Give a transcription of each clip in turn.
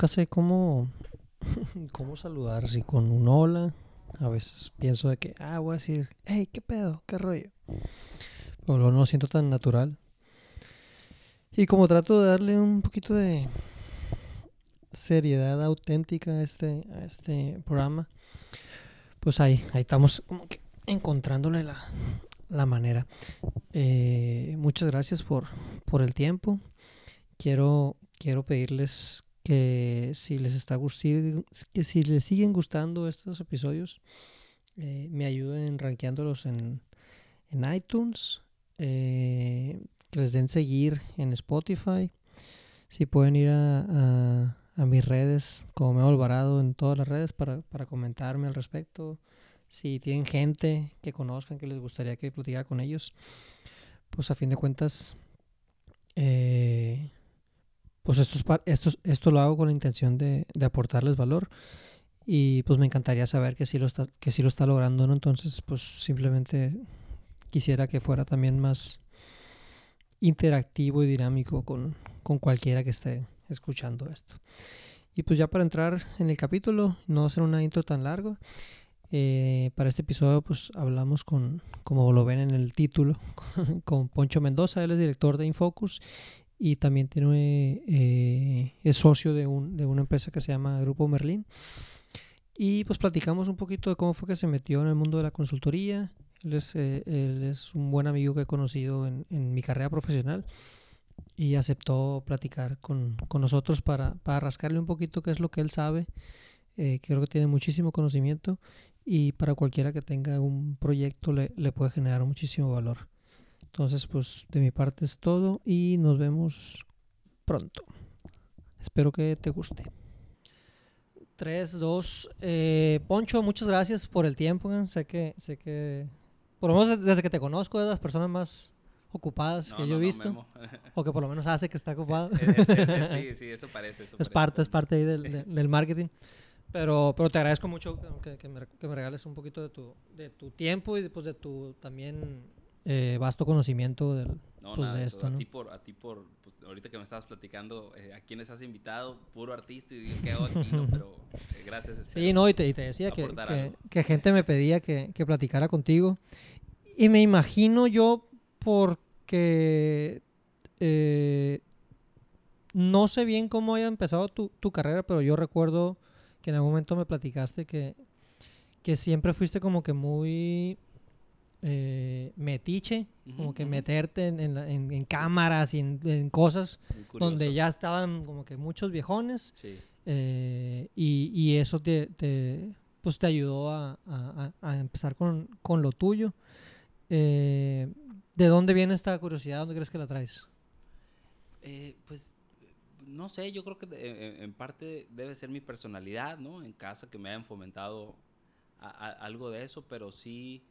Nunca sé cómo, cómo saludar, si con un hola. A veces pienso de que, ah, voy a decir, hey, ¿qué pedo? ¿Qué rollo? Pero no lo siento tan natural. Y como trato de darle un poquito de seriedad auténtica a este, a este programa, pues ahí, ahí estamos como que encontrándole la, la manera. Eh, muchas gracias por, por el tiempo. Quiero, quiero pedirles que si les está que si les siguen gustando estos episodios, eh, me ayuden rankeándolos en, en iTunes, eh, que les den seguir en Spotify. Si pueden ir a, a- mis redes, como Memo Alvarado, en todas las redes para, para comentarme al respecto. Si tienen gente que conozcan que les gustaría que platicara con ellos, pues a fin de cuentas, eh, pues esto, es pa- esto, es- esto lo hago con la intención de, de aportarles valor y pues me encantaría saber que sí lo está, que sí lo está logrando, ¿no? Entonces, pues simplemente quisiera que fuera también más interactivo y dinámico con, con cualquiera que esté escuchando esto. Y pues ya para entrar en el capítulo, no ser una intro tan larga. eh, para este episodio pues hablamos con, como lo ven en el título, con Poncho Mendoza, él es director de Infocus y también tiene, eh, es socio de, un, de una empresa que se llama Grupo Merlín. Y pues platicamos un poquito de cómo fue que se metió en el mundo de la consultoría. Él es, eh, él es un buen amigo que he conocido en, en mi carrera profesional y aceptó platicar con, con nosotros para, para rascarle un poquito qué es lo que él sabe. Eh, creo que tiene muchísimo conocimiento y para cualquiera que tenga un proyecto le, le puede generar muchísimo valor. Entonces, pues de mi parte es todo y nos vemos pronto. Espero que te guste. 3, 2. Eh, Poncho, muchas gracias por el tiempo. eh. Sé que, sé que, por lo menos desde que te conozco, es de las personas más ocupadas No, que no, yo he visto. O que por lo menos hace que está ocupado. Es- es- es- sí, sí, eso parece. Eso es parece. parte, es parte ahí del, de- del marketing. Pero, pero te agradezco mucho que, que me, que me regales un poquito de tu, de tu tiempo y después de tu también eh, vasto conocimiento del, No, pues, nada, de eso, esto, a ti por, a ti por, pues, ahorita que me estabas platicando, eh, a quiénes has invitado, puro artista, y qué ¿no? Pero eh, gracias. Sí, no, y te, y te decía que, que, gente me pedía que, que platicara contigo. Y me imagino yo porque eh, no sé bien cómo haya empezado tu, tu carrera, pero yo recuerdo que en algún momento me platicaste que, que siempre fuiste como que muy eh, metiche, como que meterte en, en la- en- en cámaras y en, cosas donde ya estaban como que muchos viejones Sí. eh, y, y eso te, te, pues te ayudó a, a- a- a empezar con, con lo tuyo. Eh, ¿De dónde viene esta curiosidad? ¿Dónde crees que la traes? Eh, pues no sé, yo creo que en, parte debe ser mi personalidad, ¿no? En casa que me hayan fomentado a- algo de eso, pero sí,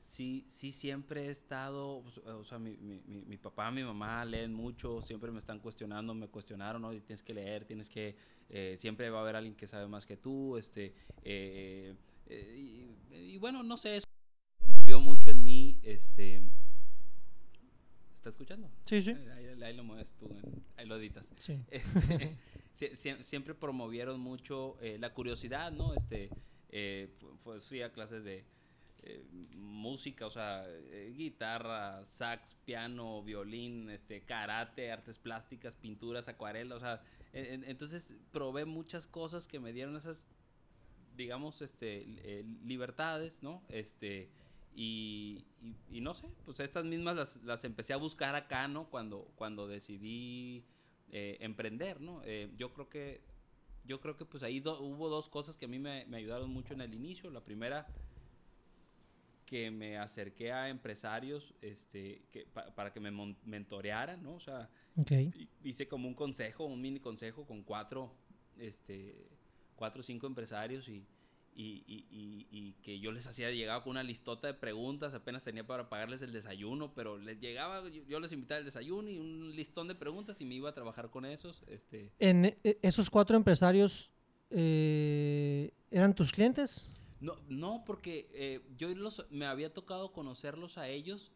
sí, sí siempre he estado, pues, o sea, mi, mi- mi- mi papá, mi mamá leen mucho, siempre me están cuestionando, me cuestionaron, ¿no? Y tienes que leer, tienes que, eh, siempre va a haber alguien que sabe más que tú, este, eh, eh, y, y bueno, no sé, eso movió mucho en mí, este, ¿está escuchando? Sí, sí. Eh, Ahí, ahí lo mueves tú, ahí lo editas. Sí. Este, sie- sie- siempre promovieron mucho eh, la curiosidad, ¿no? Este, eh, pues fui a clases de eh, música, o sea, eh, guitarra, sax, piano, violín, este, karate, artes plásticas, pinturas, acuarela, o sea, en- en- entonces probé muchas cosas que me dieron esas, digamos, este, eh, libertades, ¿no? Este, y, y- no sé, pues estas mismas las, las empecé a buscar acá, ¿no? Cuando, cuando decidí emprender, ¿no? Yo creo que, yo creo que pues ahí do- hubo dos cosas que a mí me, me ayudaron mucho en el inicio. La primera, que me acerqué a empresarios este, que, pa- para que me mentorearan, ¿no? O sea, hice como un consejo, un mini consejo con cuatro, este, cuatro o cinco empresarios y, y, y- y- que yo les hacía, llegaba con una listota de preguntas, apenas tenía para pagarles el desayuno, pero les llegaba, yo, yo les invitaba el desayuno y un listón de preguntas y me iba a trabajar con esos, este, En e- esos cuatro empresarios, eh, ¿eran tus clientes? No, no, porque eh, yo los, me había tocado conocerlos a ellos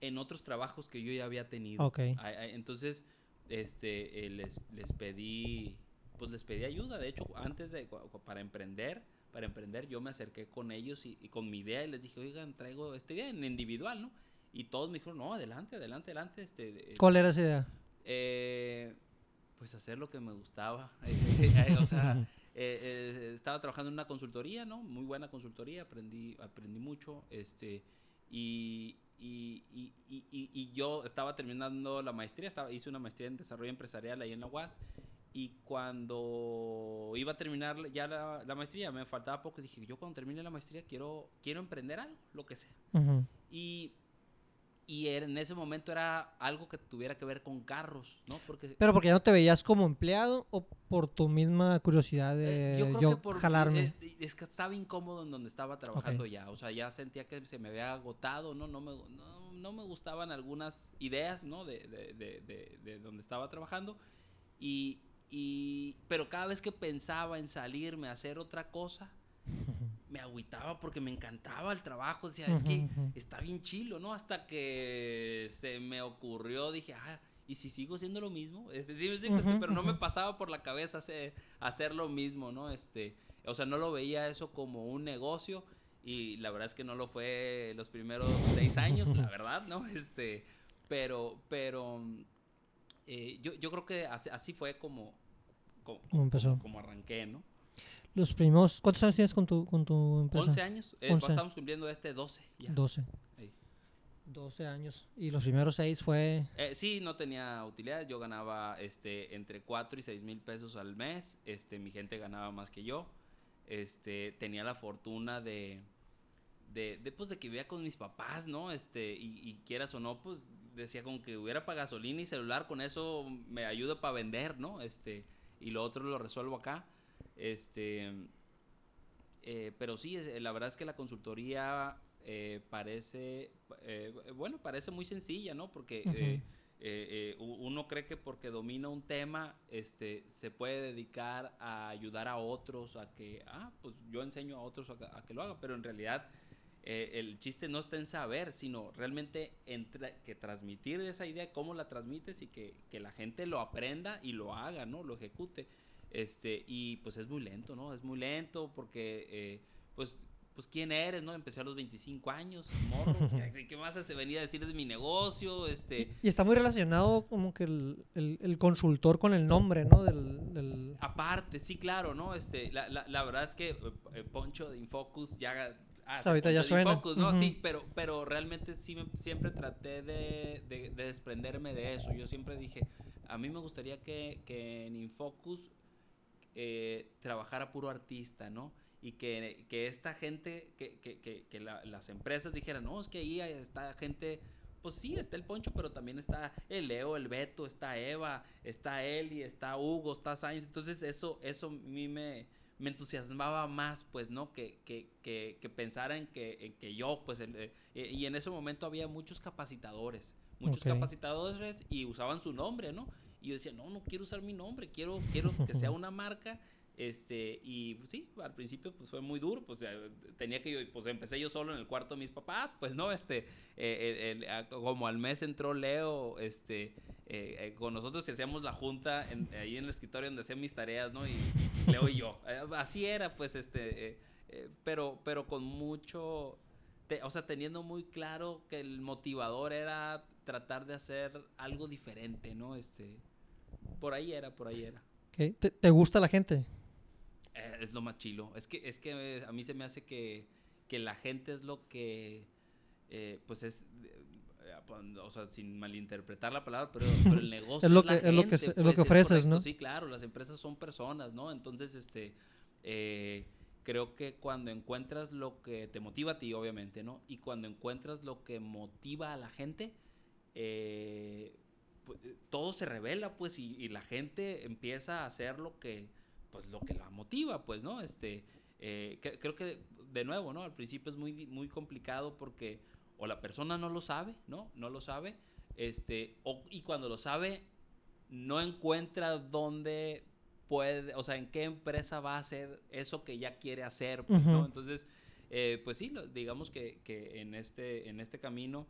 en otros trabajos que yo ya había tenido. Ok. Ay- ay, Entonces, este, les, les pedí, pues les pedí ayuda. De hecho, antes de, para emprender, para emprender, yo me acerqué con ellos y, con mi idea y les dije, oigan, traigo esta idea en individual, ¿no? Y todos me dijeron, no, adelante, adelante, adelante. Este, ¿Cuál era esa idea? Eh, pues hacer lo que me gustaba. o sea, eh, eh, estaba trabajando en una consultoría, ¿no? Muy buena consultoría, aprendí, aprendí mucho, este, y, y, y, y, yo estaba terminando la maestría, estaba, hice una maestría en desarrollo empresarial ahí en la UAS, y cuando iba a terminar ya la, la, maestría, me faltaba poco, dije, yo cuando termine la maestría quiero, quiero emprender algo, lo que sea. Y y en ese momento era algo que tuviera que ver con carros, ¿no? Porque, Pero porque ya no te veías como empleado o por tu misma curiosidad de eh, yo, jalarme. Eh, eh, es que estaba incómodo en donde estaba trabajando ya, o sea, ya sentía que se me había agotado, ¿no? No me, no, me gustaban algunas ideas, ¿no? De, de, de, de donde estaba trabajando y, y, pero cada vez que pensaba en salirme a hacer otra cosa, me agüitaba porque me encantaba el trabajo. Decía, es que está bien chilo, ¿no? Hasta que se me ocurrió, dije, ah, ¿y si sigo siendo lo mismo? Este, sí, sí, este, pero no me pasaba por la cabeza hacer, hacer lo mismo, ¿no? Este, o sea, no lo veía eso como un negocio y la verdad es que no lo fue los primeros seis años, la verdad, ¿no? Este, pero, pero eh, yo, yo creo que así, fue como, empezó? como arranqué, ¿no? Los primos, ¿cuántos años tienes con tu, con tu empresa? 11 años. Eh, estamos cumpliendo este 12. Ya. 12. 12 años. ¿Y los primeros 6 fue...? Eh, sí, no tenía utilidad. Yo ganaba este, entre 4 y 6 mil pesos al mes. Este, mi gente ganaba más que yo. Este, tenía la fortuna de, de, de, pues, de que vivía con mis papás, ¿no? Este, y, y quieras o no, pues decía como que hubiera para gasolina y celular, con eso me ayuda para vender, ¿no? Este, y lo otro lo resuelvo acá. Este, eh, pero sí, la verdad es que la consultoría eh, parece, eh, bueno, parece muy sencilla, ¿no? Porque uno cree que porque domina un tema, este, se puede dedicar a ayudar a otros, a que, ah, pues yo enseño a otros a, que lo hagan, pero en realidad el chiste no está en saber, sino realmente que transmitir esa idea, cómo la transmites y que, que la gente lo aprenda y lo haga, ¿no? Lo ejecute. Este, y pues es muy lento, ¿no? Es muy lento porque, eh, pues, pues, ¿quién eres, no? Empecé a los 25 años, morro. Pues, ¿Qué más se venía a decir de mi negocio? Este... Y, está muy relacionado como que el, el, consultor con el nombre, ¿no? Del, Aparte, sí, claro, ¿no? Este, la, la, la verdad es que eh, Poncho de Infocus ya... Ah, ahorita ya suena. ¿no? Sí, pero, pero realmente sí siempre traté de, de, de, desprenderme de eso. Yo siempre dije, a mí me gustaría que, que en Infocus eh, trabajar a puro artista, ¿no? Y que, que esta gente, que, que, que las empresas dijeran, no, es que ahí está gente, pues sí, está el Poncho, pero también está el Leo, el Beto, está Eva, está Eli, está Hugo, está Sainz. Entonces eso, eso a mí me, me entusiasmaba más, pues, ¿no? Que, que, que, que pensara en que, en que yo, pues, eh, y en ese momento había muchos capacitadores, muchos capacitadores y usaban su nombre, ¿no? Y yo decía, no, no quiero usar mi nombre, quiero, quiero que sea una marca. Este, y pues, sí, al principio pues fue muy duro, pues tenía que pues empecé yo solo en el cuarto de mis papás, pues no, este, eh, como al mes entró Leo, este, eh, eh, con nosotros hacíamos la junta ahí en el escritorio donde hacía mis tareas, ¿no? Y Leo y yo, así era, pues, este, pero, pero con mucho, o sea, teniendo muy claro que el motivador era tratar de hacer algo diferente, ¿no? Este, por ahí era, por ahí era. ¿Te, gusta la gente? Eh, es lo más chilo. Es que, es que a mí se me hace que, que la gente es lo que, eh, pues es, eh, o sea, sin malinterpretar la palabra, pero, el negocio es, lo que, es, lo que, es lo que pues, ofreces, ¿no? Sí, claro, las empresas son personas, ¿no? Entonces, este, creo que cuando encuentras lo que te motiva a ti, obviamente, ¿no? Y cuando encuentras lo que motiva a la gente, eh, eh, todo se revela, pues, y, la gente empieza a hacer lo que, pues, lo que la motiva, pues, ¿no? Este, eh, creo que, de nuevo, ¿no? Al principio es muy, muy complicado porque o la persona no lo sabe, ¿no? No lo sabe, este, o, y cuando lo sabe, no encuentra dónde puede, o sea, en qué empresa va a hacer eso que ya quiere hacer, pues, ¿no? Entonces, eh, pues sí, digamos que, que, en, este, en este camino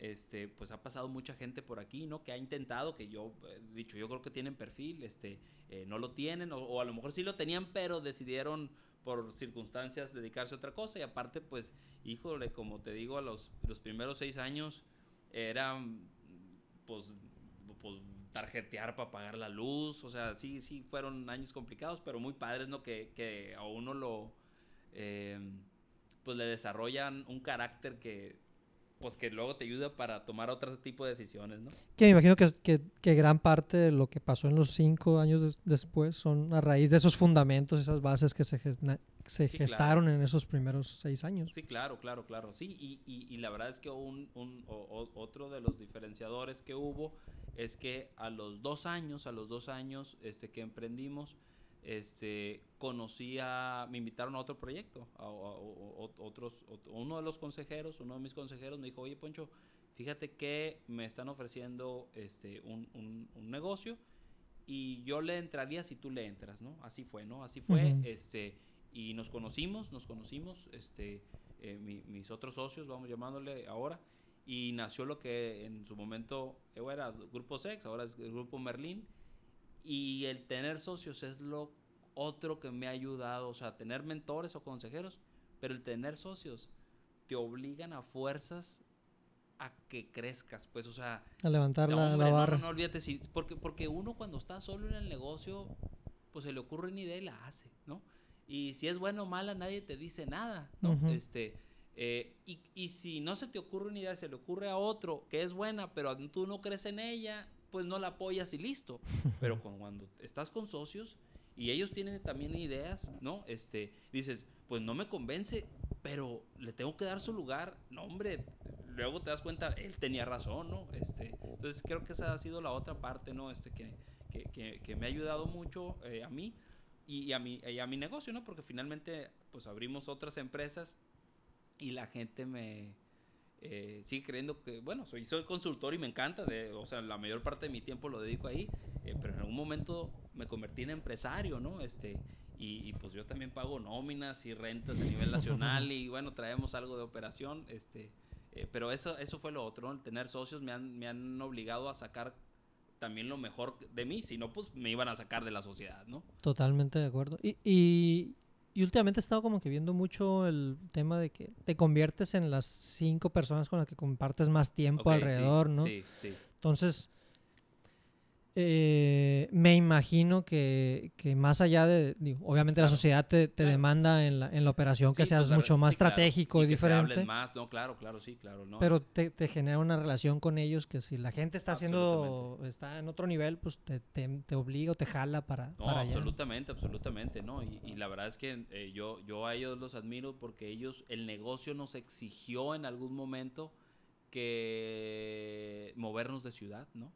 este, pues ha pasado mucha gente por aquí, ¿no? Que ha intentado, que yo he dicho, yo creo que tienen perfil, este, eh, no lo tienen, o, a lo mejor sí lo tenían, pero decidieron por circunstancias dedicarse a otra cosa. Y aparte, pues, híjole, como te digo, a los, los primeros seis años era, pues, pues tarjetear para pagar la luz, o sea, sí, sí, fueron años complicados, pero muy padres, ¿no? Que, que a uno lo, eh, pues le desarrollan un carácter que pues que luego te ayuda para tomar otro tipo de decisiones, ¿no? Que me imagino que, que, que gran parte de lo que pasó en los cinco años después son a raíz de esos fundamentos, esas bases que se, se gestaron en esos primeros seis años. Sí, claro, claro, claro. Sí, y, y, y la verdad es que un, un otro de los diferenciadores que hubo es que a los dos años, a los dos años este, que emprendimos, este, conocí a, me invitaron a otro proyecto, a, otros, uno de los consejeros, uno de mis consejeros me dijo, oye Poncho, fíjate que me están ofreciendo este, un, un, negocio y yo le entraría si tú le entras, ¿no? Así fue, ¿no? Así fue, este, y nos conocimos, nos conocimos, este, eh, mis otros socios, vamos llamándole ahora, y nació lo que en su momento era Grupo Sex, ahora es el Grupo Merlín, y el tener socios es lo otro que me ha ayudado, o sea, tener mentores o consejeros, pero el tener socios te obligan a fuerzas a que crezcas, pues, o sea... A levantar la, barra. No, no, olvídate, sí, porque, porque uno cuando está solo en el negocio, pues se le ocurre una idea y la hace, ¿no? Y si es buena o mala, nadie te dice nada, ¿no? Este... Eh, y, y, si no se te ocurre una idea, se le ocurre a otro que es buena, pero tú no crees en ella, pues no la apoyas y listo. Pero cuando estás con socios y ellos tienen también ideas, ¿no? Este, dices, pues no me convence, pero le tengo que dar su lugar. No, hombre, luego te das cuenta, él tenía razón, ¿no? Este, entonces creo que esa ha sido la otra parte, ¿no? Este, que, que, que, me ha ayudado mucho eh, a mí y, a mi, y a mi negocio, ¿no? Porque finalmente, pues abrimos otras empresas y la gente me, eh, sigue creyendo que, bueno, soy, soy consultor y me encanta, de, o sea, la mayor parte de mi tiempo lo dedico ahí, eh, pero en algún momento me convertí en empresario, ¿no? Este, y, pues yo también pago nóminas y rentas a nivel nacional y bueno, traemos algo de operación, este, eh, pero eso, eso fue lo otro, El tener socios me han, me han obligado a sacar también lo mejor de mí, si no, pues me iban a sacar de la sociedad, ¿no? Totalmente de acuerdo. Y, y, y últimamente he estado como que viendo mucho el tema de que te conviertes en las cinco personas con las que compartes más tiempo alrededor, ¿no? Sí, sí. Entonces, eh, me imagino que, que, más allá de, obviamente la sociedad te, te demanda en la, en la, operación que seas pues, mucho más estratégico y, diferente. más, no, claro, claro, sí, claro. No, pero te, te, genera una relación con ellos que si la gente está haciendo, está en otro nivel, pues te, te, obliga o te jala para, no, para absolutamente, absolutamente, ¿no? Y, y, la verdad es que eh, yo, yo a ellos los admiro porque ellos, el negocio nos exigió en algún momento que movernos de ciudad, ¿no?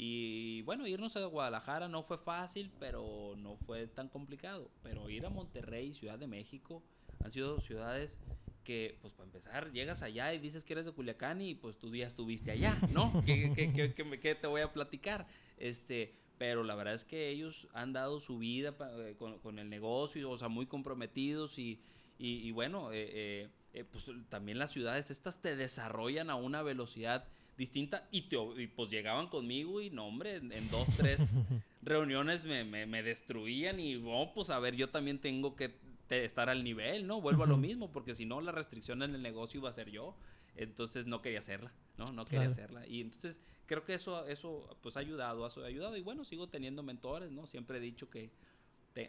Y bueno, irnos a Guadalajara no fue fácil, pero no fue tan complicado. Pero ir a Monterrey, Ciudad de México, han sido ciudades que, pues para empezar, llegas allá y dices que eres de Culiacán y pues tú ya estuviste allá, ¿no? ¿Qué, qué, qué, qué te voy a platicar? Este, pero la verdad es que ellos han dado su vida eh, con, con, el negocio, o sea, muy comprometidos y, y, bueno, eh, eh, pues también las ciudades estas te desarrollan a una velocidad distinta y, te, pues llegaban conmigo y no, hombre, en, dos, tres reuniones me, me, destruían y, oh, pues a ver, yo también tengo que estar al nivel, ¿no? Vuelvo a lo mismo, porque si no, la restricción en el negocio iba a ser yo. Entonces no quería hacerla, ¿no? No quería hacerla. Y entonces creo que eso, eso pues ha ayudado, ha ayudado. Y bueno, sigo teniendo mentores, ¿no? Siempre he dicho que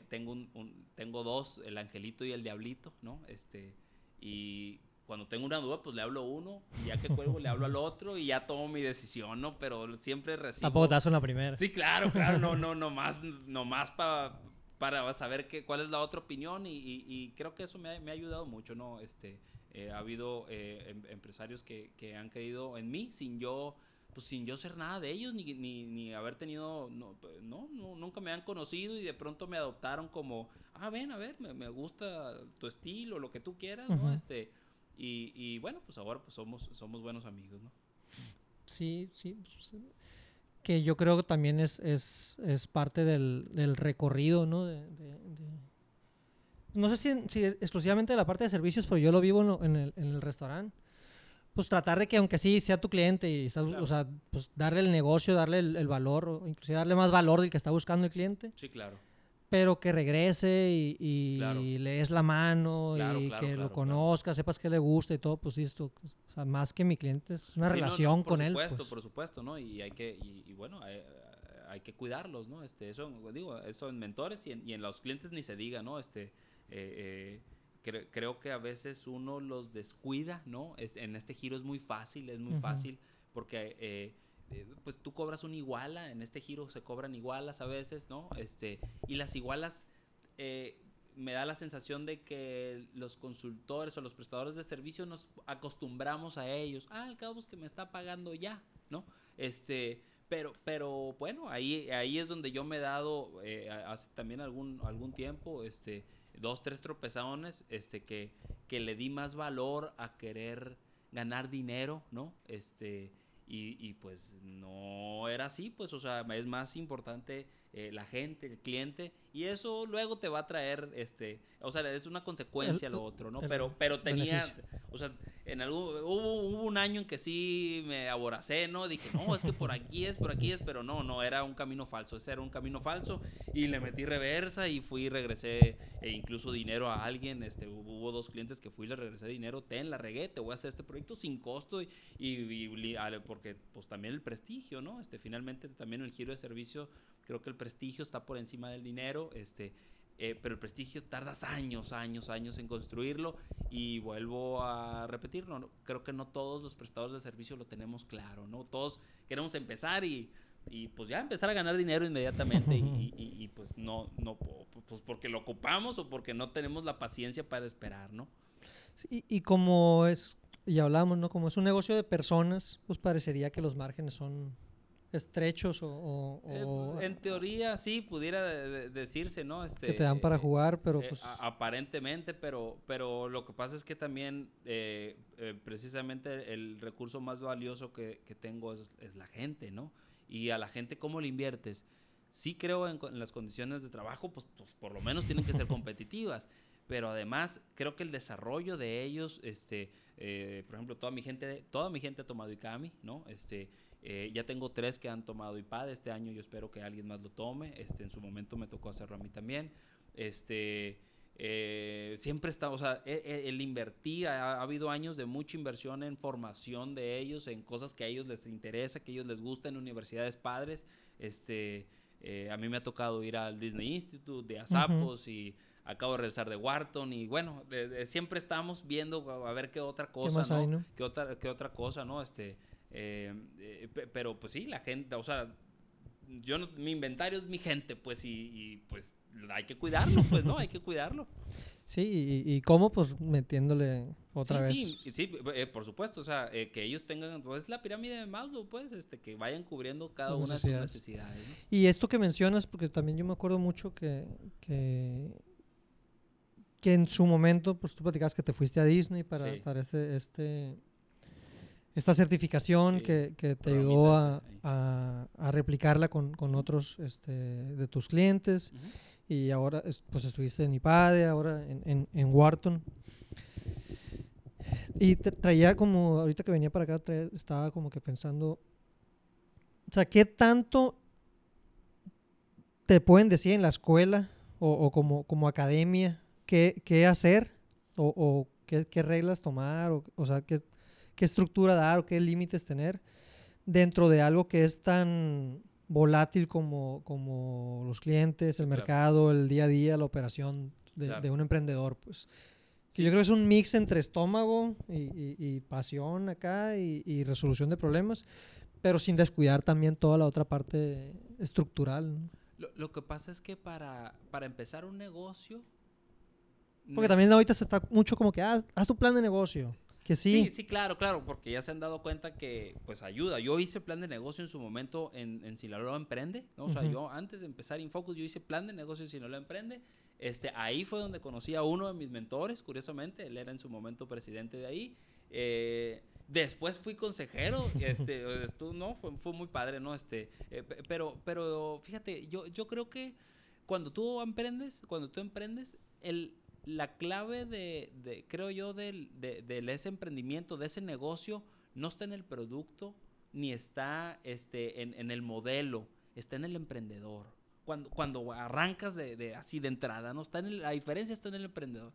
tengo, un, tengo dos, el angelito y el diablito, ¿no? Este, y cuando tengo una duda, pues le hablo a uno, y ya que cuelgo, le hablo al otro, y ya tomo mi decisión, ¿no? Pero siempre recibo... Tampoco te en la primera. Sí, claro, claro, no, no, no más, no más para para saber qué, cuál es la otra opinión, y, y, creo que eso me ha, me ha, ayudado mucho, ¿no? Este, eh, ha habido eh, em, empresarios que, que, han creído en mí sin yo pues sin yo ser nada de ellos, ni, ni, ni haber tenido, no, no, nunca me han conocido y de pronto me adoptaron como, ah, ven, a ver, me, me gusta tu estilo, lo que tú quieras, ¿no? Este, y, y, bueno, pues ahora pues somos, somos buenos amigos, ¿no? Sí, sí. Pues, que yo creo que también es, es, es parte del, del, recorrido, ¿no? De, no sé si, si, exclusivamente de la parte de servicios, pero yo lo vivo en, el, en el restaurante. pues tratar de que aunque sí sea tu cliente y estás- Claro. o sea, pues darle el negocio, darle el, el valor, o inclusive darle más valor del que está buscando el cliente, Sí, claro. Pero que regrese y, y Claro. le des la mano Claro, y claro, que lo claro. conozcas, sepas que le gusta y todo, pues listo. O sea, más que mi cliente, es una Sí, no, no, relación por con él. supuesto, pues. por supuesto, ¿no? Y hay que, y, y bueno, hay, hay que cuidarlos, ¿no? Este, eso, digo, esto en mentores y en, y en los clientes ni se diga, ¿no? Este, eh, eh, cre- creo que a veces uno los descuida, ¿no? Es- en este giro es muy fácil, es muy Ujú. fácil, porque eh, eh, pues tú cobras una iguala, en este giro se cobran igualas a veces, ¿no? Este, y las igualas eh, me da la sensación de que los consultores o los prestadores de servicio nos acostumbramos a ellos. Ah, al cabo es que me está pagando ya, ¿no? Este, pero, pero bueno, ahí, ahí es donde yo me he dado eh, hace también algún, algún tiempo, este, dos, tres tropezones, este, que, que le di más valor a querer ganar dinero, ¿no? Este, y, y pues no era así, pues, o sea, es más importante eh, la gente, el cliente, y eso luego te va a traer, este, o sea, es una consecuencia El- lo otro, ¿no? Pero, pero tenía, beneficio. o sea, en algún, hubo, hubo un año en que sí me aboracé, ¿no? Dije, no, es que por aquí es, por aquí es, pero no, no, era un camino falso, ese era un camino falso, y le metí reversa y fui regresé e incluso dinero a alguien, este, hubo, dos clientes que fui y le regresé dinero, ten, la regué, te voy a hacer este proyecto sin costo, y, y- y porque pues también el prestigio, ¿no? Este, finalmente también el giro de servicio, creo que el prestigio está por encima del dinero, este, eh, pero el prestigio tardas años, años, años en construirlo y vuelvo a repetirlo. ¿no? Creo que no todos los prestadores de servicio lo tenemos claro, ¿no? Todos queremos empezar y, y, pues ya empezar a ganar dinero inmediatamente y, y- y- pues no, no, pues porque lo ocupamos o porque no tenemos la paciencia para esperar, ¿no? Sí, y, y como es, y hablamos, ¿no? Como es un negocio de personas, pues parecería que los márgenes son estrechos o, o- Eh, o en teoría sí pudiera de- de- decirse, ¿no? Este, que te dan para eh, jugar, pero Eh, pues... a- aparentemente, pero, pero lo que pasa es que también eh, eh, precisamente el recurso más valioso que, que tengo es, es la gente, ¿no? Y a la gente, ¿cómo le inviertes? Sí creo en, en las condiciones de trabajo, pues, pues, por lo menos tienen que ser competitivas, pero además creo que el desarrollo de ellos, este, eh, por ejemplo, toda mi gente, toda mi gente ha tomado ICAMI, ¿no? Este, eh, ya tengo tres que han tomado IPAD este año, yo espero que alguien más lo tome, este, en su momento me tocó hacerlo a mí también, este, eh, siempre está, o sea, e- e- el, invertir, ha, ha habido años de mucha inversión en formación de ellos, en cosas que a ellos les interesa, que a ellos les gusta en universidades padres. Este, eh, a mí me ha tocado ir al Disney Institute de Azapos y acabo de regresar de Wharton y bueno, de- de- siempre estamos viendo a, ver qué otra cosa, más ¿no? hay, no? ¿Qué otra, qué otra cosa, ¿no? Este, eh, eh, pe- pero pues sí, la gente, o sea, yo no- mi inventario es mi gente, pues, y, y, pues hay que cuidarlo, pues, ¿no? Hay que cuidarlo. Sí, y, y cómo, pues metiéndole otra sí, vez. Sí, sí, eh, por supuesto, o sea, eh, que ellos tengan, pues, la pirámide de Maslow, pues, este, que vayan cubriendo cada una de sus necesidades, ¿no? Y esto que mencionas, porque también yo me acuerdo mucho que, que, que en su momento, pues tú platicabas que te fuiste a Disney para, Sí. para este, este, esta certificación Sí, que, que te ayudó a, a- a replicarla con, con otros este, de tus clientes. Y ahora, es- pues estuviste en IPADE, ahora en, en, en Wharton. Y te- traía como, ahorita que venía para acá, traía- estaba como que pensando, o sea, ¿qué tanto te pueden decir en la escuela o, o como, como academia qué, qué hacer o, o qué, qué reglas tomar o, o sea, qué, qué estructura dar o qué límites tener dentro de algo que es tan volátil como, como los clientes, el Claro. mercado, el día a día, la operación de, Claro. de un emprendedor, pues. Sí. yo creo que es un mix entre estómago y, y- y pasión acá y, y resolución de problemas, pero sin descuidar también toda la otra parte estructural. ¿no? Lo, lo que pasa es que para, para empezar un negocio... Porque también ahorita se está mucho como que, ah, haz tu plan de negocio. Que sí, Sí, sí, claro, claro, porque ya se han dado cuenta que pues ayuda. Yo hice plan de negocio en su momento en, en Sinaloa Emprende, ¿no? O sea, yo antes de empezar Infocus, yo hice plan de negocio en Sinaloa Emprende. Este, ahí fue donde conocí a uno de mis mentores, curiosamente, él era en su momento presidente de ahí. Eh, después fui consejero, este, estuvo, no, fue, fue muy padre, ¿no? Este, eh, pe- pero, pero fíjate, yo, yo creo que cuando tú emprendes, cuando tú emprendes, el, la clave de, de creo yo, del, de, de ese emprendimiento, de ese negocio, no está en el producto, ni está este, en, en el modelo, está en el emprendedor. Cuando, cuando arrancas de, de así de entrada, ¿no? Está en la diferencia está en el emprendedor.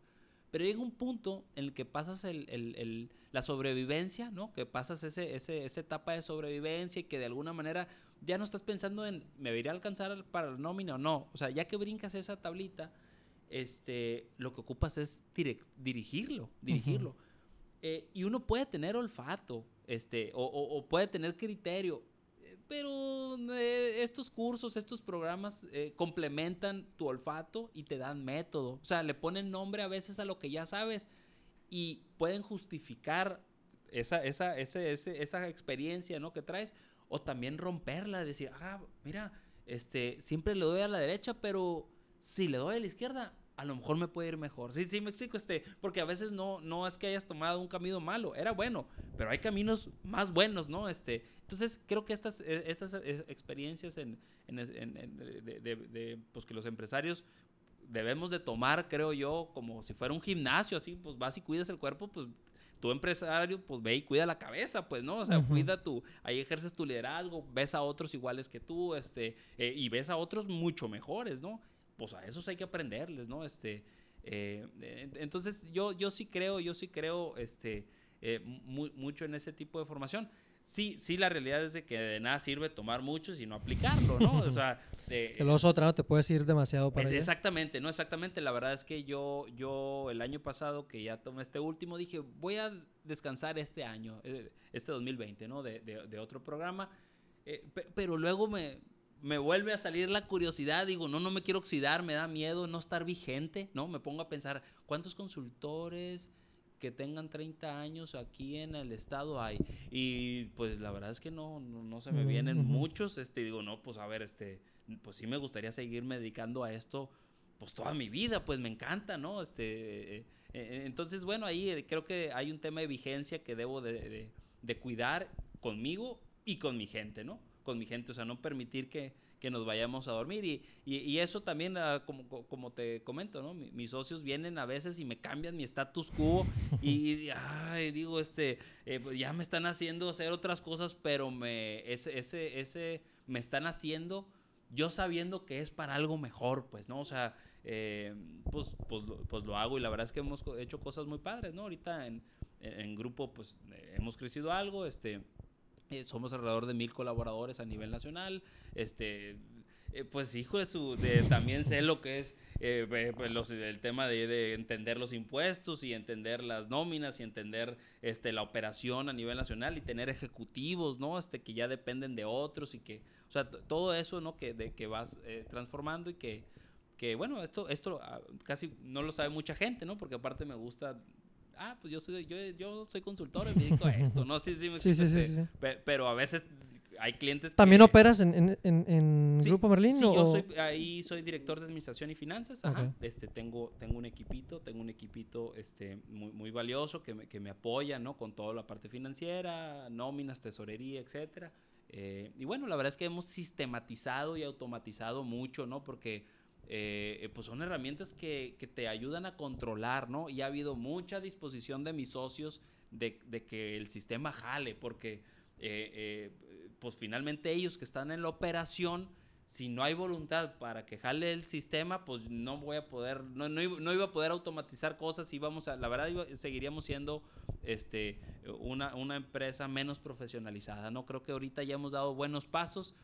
Pero llega un punto en el que pasas el, el, el, la sobrevivencia, ¿no? Que pasas ese, ese, esa etapa de sobrevivencia y que de alguna manera ya no estás pensando en, ¿me iré a alcanzar para la nómina o no? O sea, ya que brincas esa tablita, este, lo que ocupas es dirigirlo, dirigirlo. Uh -huh. eh, y uno puede tener olfato, este, o, o, o puede tener criterio, pero eh, estos cursos, estos programas eh, complementan tu olfato y te dan método. O sea, le ponen nombre a veces a lo que ya sabes y pueden justificar esa, esa, ese, ese, esa experiencia ¿no? que traes o también romperla, decir, ah, mira, este, siempre le doy a la derecha, pero si le doy a la izquierda, a lo mejor me puede ir mejor. Sí, sí, me explico, este, porque a veces no, no es que hayas tomado un camino malo, era bueno, pero hay caminos más buenos, ¿no? Este, entonces, creo que estas, estas experiencias en, en, en, en de, de, de, pues que los empresarios debemos de tomar, creo yo, como si fuera un gimnasio, así, pues vas y cuidas el cuerpo, pues tu empresario, pues ve y cuida la cabeza, pues, ¿no? O sea, uh -huh. cuida tu, ahí ejerces tu liderazgo, ves a otros iguales que tú, este, eh, y ves a otros mucho mejores, ¿no? Pues a esos hay que aprenderles, ¿no? Este, eh, entonces yo, yo sí creo, yo sí creo, este, eh, mu mucho en ese tipo de formación sí, sí, la realidad es de que de nada sirve tomar mucho sino aplicarlo, ¿no? O sea, que los otra no te puedes ir demasiado para es, allá. Exactamente, no exactamente. La verdad es que yo, yo el año pasado que ya tomé este último dije voy a descansar este año, eh, este 2020, ¿no? De, de, de otro programa, eh, pero luego me me vuelve a salir la curiosidad, digo, no, no me quiero oxidar, me da miedo no estar vigente, ¿no? Me pongo a pensar, ¿cuántos consultores que tengan 30 años aquí en el estado hay. Y pues la verdad es que no, no, no se me vienen uh -huh. muchos. Este, digo, no, pues a ver, este, pues sí me gustaría seguirme dedicando a esto pues toda mi vida, pues me encanta, ¿no? Este, eh, eh, entonces, bueno, ahí creo que hay un tema de vigencia que debo de, de, de, cuidar conmigo y con mi gente, ¿no? Con mi gente, o sea, no permitir que, que nos vayamos a dormir. Y, y, y eso también, uh, como, como, te comento, ¿no? Mi, mis socios vienen a veces y me cambian mi status quo y, ay, digo, este, eh, ya me están haciendo hacer otras cosas, pero me, ese, ese, ese, me están haciendo yo sabiendo que es para algo mejor, pues, ¿no? O sea, eh, pues, pues, pues, lo hago y la verdad es que hemos hecho cosas muy padres, ¿no? Ahorita en, en grupo, pues, eh, hemos crecido algo, este, eh, somos alrededor de mil colaboradores a nivel nacional, este, eh, pues, hijo de su, también sé lo que es eh, pues los, el tema de, de, entender los impuestos y entender las nóminas y entender este, la operación a nivel nacional y tener ejecutivos, ¿no? Este, que ya dependen de otros y que, o sea, todo eso, ¿no? Que, de, que vas eh, transformando y que, que, bueno, esto, esto casi no lo sabe mucha gente, ¿no? Porque aparte me gusta ah, pues yo soy, yo, yo soy consultor y me dedico a esto, ¿no? Sí, sí, me sí, sí, sí, sí, Pero a veces hay clientes ¿También que... operas en, en, en, Grupo Merlín? Sí, o... yo soy, ahí soy director de administración y finanzas, ajá. Okay. Este, tengo, tengo un equipito, tengo un equipito este, muy, muy valioso que me, que me apoya, ¿no? Con toda la parte financiera, nóminas, tesorería, etcétera. Eh, y bueno, la verdad es que hemos sistematizado y automatizado mucho, ¿no? Porque eh, pues son herramientas que, que, te ayudan a controlar, ¿no? Y ha habido mucha disposición de mis socios de, de que el sistema jale, porque eh, eh, pues finalmente ellos que están en la operación, si no hay voluntad para que jale el sistema, pues no voy a poder, no, no, no iba a poder automatizar cosas y vamos a, la verdad iba, seguiríamos siendo este, una, una empresa menos profesionalizada, ¿no? Creo que ahorita ya hemos dado buenos pasos,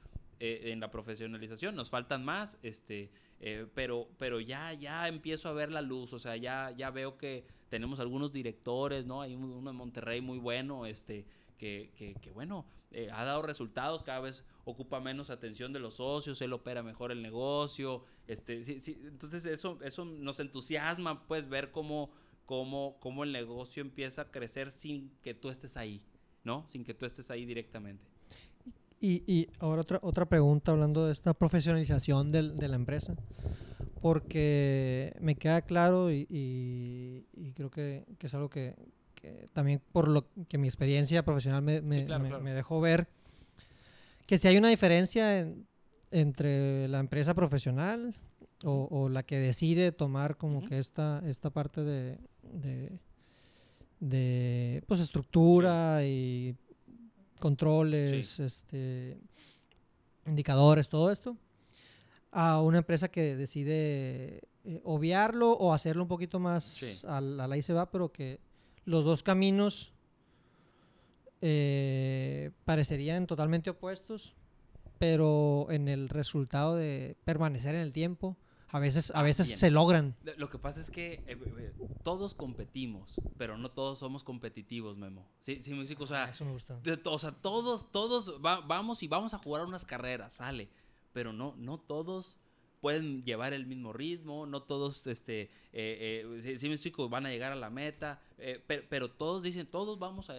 eh, en la profesionalización, nos faltan más, este, eh, pero, pero ya, ya empiezo a ver la luz, o sea, ya, ya veo que tenemos algunos directores, ¿no? Hay uno en Monterrey muy bueno, este, que, que, que bueno, eh, ha dado resultados, cada vez ocupa menos atención de los socios, él opera mejor el negocio, este, sí, sí, entonces eso, eso nos entusiasma, pues, ver cómo, cómo, cómo el negocio empieza a crecer sin que tú estés ahí, ¿no? Sin que tú estés ahí directamente. Y, y, ahora otra, otra pregunta hablando de esta profesionalización del, de la empresa, porque me queda claro y, y, y creo que, que, es algo que, que, también por lo que mi experiencia profesional me, me, sí, claro, me, claro. me dejó ver, que si hay una diferencia en, entre la empresa profesional o, la que decide tomar como que esta, esta parte de, de, pues estructura y controles, este, indicadores, todo esto, a una empresa que decide eh, obviarlo o hacerlo un poquito más a, la y se va, pero que los dos caminos eh, parecerían totalmente opuestos, pero en el resultado de permanecer en el tiempo, a veces, a veces se logran. Lo que pasa es que eh, todos competimos, pero no todos somos competitivos, Memo. Sí, sí, O sea, ah, eso me gusta. o sea, todos, todos vamos y vamos a jugar unas carreras, sale. Pero no, no todos pueden llevar el mismo ritmo, no todos, este, eh, eh, si, me explico, van a llegar a la meta, eh, pero, todos dicen, todos vamos a,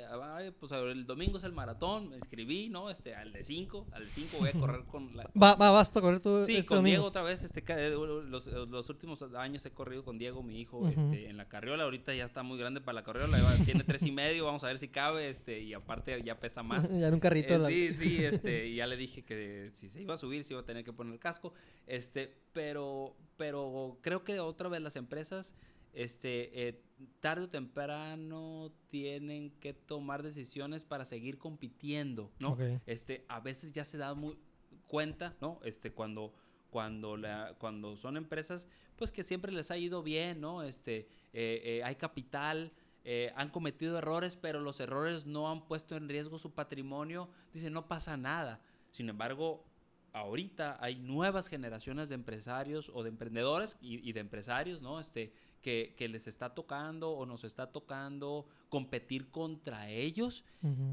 pues el domingo es el maratón, me inscribí, ¿no? Este, al de 5, al 5 voy a correr con la... Va, va, vas a correr tú Sí, este con Diego otra vez, este, los, los, últimos años he corrido con Diego, mi hijo, este, en la carriola, ahorita ya está muy grande para la carriola, tiene tres y medio, vamos a ver si cabe, este, y aparte ya pesa más. ya en un carrito. Sí, sí, este, y ya le dije que si se iba a subir, se iba a tener que poner el casco, este, pero, pero creo que otra vez las empresas este, eh, tarde o temprano tienen que tomar decisiones para seguir compitiendo, ¿no? Este, a veces ya se da muy cuenta, ¿no? Este, cuando, cuando, la, cuando son empresas, pues que siempre les ha ido bien, ¿no? Este, eh, eh, hay capital, han cometido errores, pero los errores no han puesto en riesgo su patrimonio, dice, no pasa nada. Sin embargo, ahorita hay nuevas generaciones de empresarios o de emprendedores y, de empresarios, ¿no? Este, que, les está tocando o nos está tocando competir contra ellos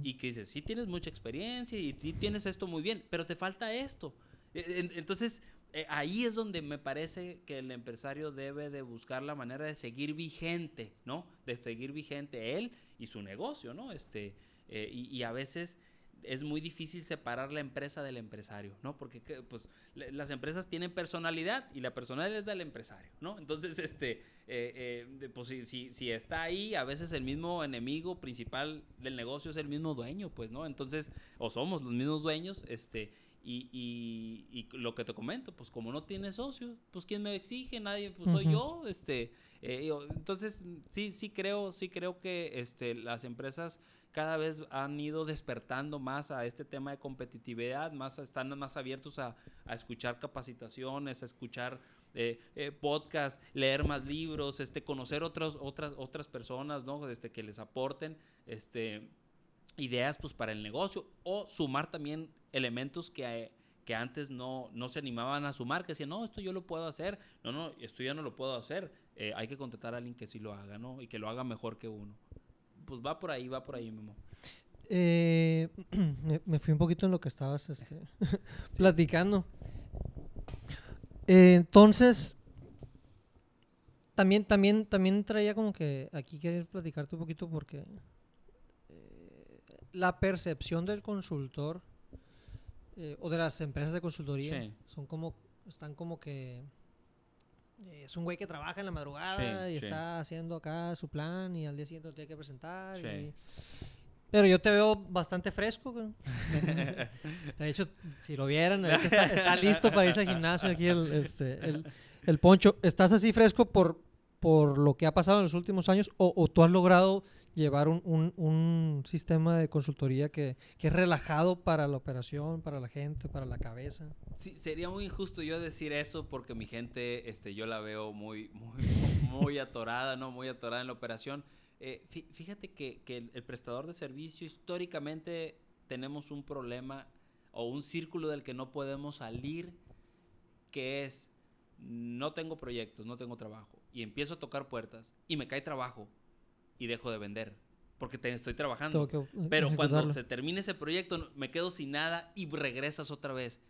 y que dices, sí tienes mucha experiencia y sí tienes esto muy bien, pero te falta esto. E, entonces, eh, ahí es donde me parece que el empresario debe de buscar la manera de seguir vigente, ¿no? De seguir vigente él y su negocio, ¿no? Este, eh, y a veces es muy difícil separar la empresa del empresario, ¿no? Porque pues, las empresas tienen personalidad y la personalidad es del empresario, ¿no? Entonces, este, eh, eh, pues si, si, está ahí, a veces el mismo enemigo principal del negocio es el mismo dueño, pues, ¿no? Entonces, o somos los mismos dueños, este, y, y, lo que te comento, pues como no tiene socio, pues quién me exige, nadie, pues soy yo, este, eh, entonces sí, sí creo, sí creo que este, las empresas cada vez han ido despertando más a este tema de competitividad, más están más abiertos a, escuchar capacitaciones, a escuchar eh, eh, podcasts, leer más libros, este, conocer otras, otras, otras personas, ¿no? Este, que les aporten este, ideas pues, para el negocio o sumar también elementos que, que antes no, no se animaban a sumar, que decían, no, esto yo lo puedo hacer, no, no, esto ya no lo puedo hacer, eh, hay que contratar a alguien que sí lo haga, ¿no? Y que lo haga mejor que uno pues va por ahí, va por ahí, Memo. Eh, me, fui un poquito en lo que estabas este, platicando. Eh, entonces, también, también, también traía como que aquí querer platicarte un poquito porque eh, la percepción del consultor o de las empresas de consultoría son como, están como que es un güey que trabaja en la madrugada y está haciendo acá su plan y al día siguiente lo tiene que presentar. Pero yo te veo bastante fresco. de hecho, si lo vieran, está, listo para irse al gimnasio aquí el, este, el, poncho. ¿Estás así fresco por, por lo que ha pasado en los últimos años o, o tú has logrado llevar un, un, sistema de consultoría que, que, es relajado para la operación, para la gente, para la cabeza. Sí, sería muy injusto yo decir eso porque mi gente, este, yo la veo muy, muy, muy atorada, ¿no? Muy atorada en la operación. Eh, fíjate que, que el, prestador de servicio históricamente tenemos un problema o un círculo del que no podemos salir, que es no tengo proyectos, no tengo trabajo y empiezo a tocar puertas y me cae trabajo y dejo de vender. Porque te estoy trabajando. Pero cuando se termine ese proyecto, me quedo sin nada y regresas otra vez.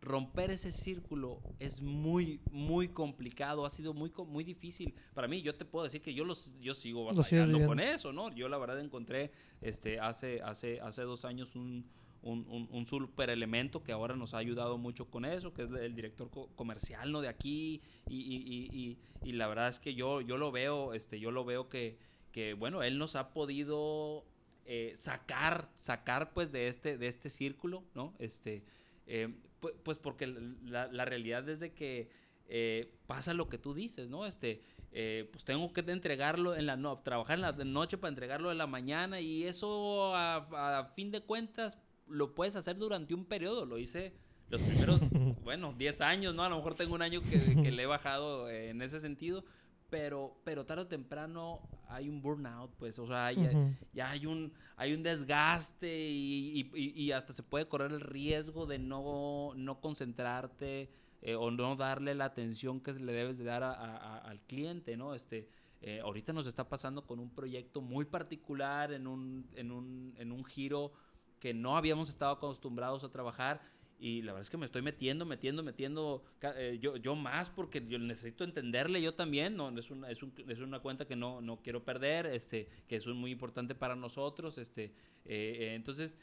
Romper ese círculo es muy, muy complicado. Ha sido muy, muy difícil. Para mí, yo te puedo decir que yo, los, yo sigo batallando con eso, ¿no? Yo la verdad encontré este, hace, hace, hace dos años un, un, un, super elemento que ahora nos ha ayudado mucho con eso, que es el director comercial, ¿no? De aquí. Y, y, y, y, la verdad es que yo, yo lo veo, este, yo lo veo que que bueno, él nos ha podido eh, sacar, sacar pues de este, de este círculo, ¿no? Este, eh, pues, porque la, realidad es de que eh, pasa lo que tú dices, ¿no? Este, eh, pues tengo que entregarlo en la no trabajar en la noche para entregarlo en la mañana y eso a, fin de cuentas lo puedes hacer durante un periodo, lo hice los primeros, bueno, 10 años, ¿no? A lo mejor tengo un año que, que le he bajado en ese sentido, pero, pero tarde o temprano hay un burnout, pues, o sea, ya, hay, un, hay un desgaste y, y, hasta se puede correr el riesgo de no, no concentrarte eh, o no darle la atención que le debes de dar al cliente, ¿no? Este, eh, ahorita nos está pasando con un proyecto muy particular en un, en un, en un giro que no habíamos estado acostumbrados a trabajar y la verdad es que me estoy metiendo, metiendo, metiendo eh, yo, yo más porque yo necesito entenderle yo también. ¿no? Es, una, es, un, es una cuenta que no, no quiero perder, este, que es muy importante para nosotros. Este, eh, eh, entonces,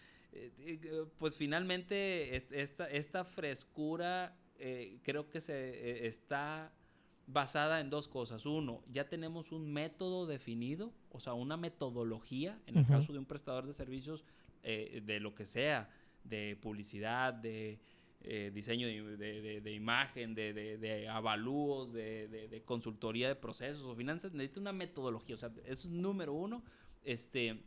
pues finalmente esta, esta frescura creo que se está basada en dos cosas. Uno, ya tenemos un método definido, o sea, una metodología, en el caso de un prestador de servicios, de lo que sea de publicidad, de eh, diseño de, imagen, de, avalúos, de, consultoría de procesos o finanzas, necesita una metodología, o sea, eso es número uno. Este,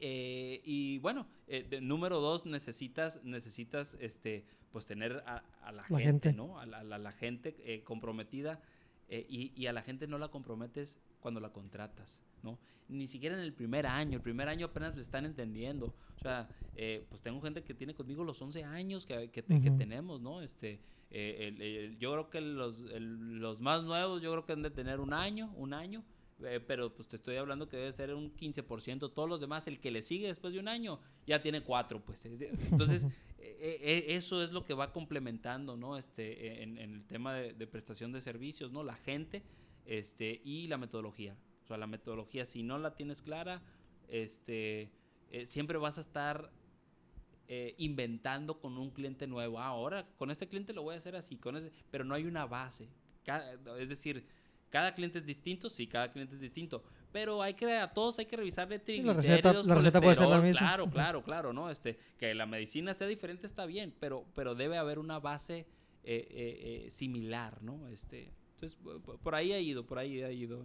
eh, y bueno, eh, número dos, necesitas, necesitas este, pues tener a, la, gente, ¿no? A la, gente comprometida y, y, a la gente no la comprometes cuando la contratas. ¿no? Ni siquiera en el primer año, el primer año apenas le están entendiendo. O sea, eh, pues tengo gente que tiene conmigo los 11 años que, que, tenemos, ¿no? Este, eh, yo creo que los, los más nuevos, yo creo que han de tener un año, un año. Eh, pero pues te estoy hablando que debe ser un 15%. Todos los demás, el que le sigue después de un año, ya tiene cuatro, pues. Entonces, eso es lo que va complementando, ¿no? Este, en, en el tema de, de, prestación de servicios, ¿no? La gente este, y la metodología. O sea, la metodología, si no la tienes clara, este, eh, siempre vas a estar eh, inventando con un cliente nuevo. Ah, ahora con este cliente lo voy a hacer así, con ese, pero no hay una base. es decir, cada cliente es distinto, sí, cada cliente es distinto, pero hay que a todos hay que revisarle triglicéridos, la receta, puede ser la misma. Claro, claro, claro, no, este, que la medicina sea diferente está bien, pero, pero debe haber una base eh, similar, ¿no? Este, entonces por ahí ha ido, por ahí ha ido,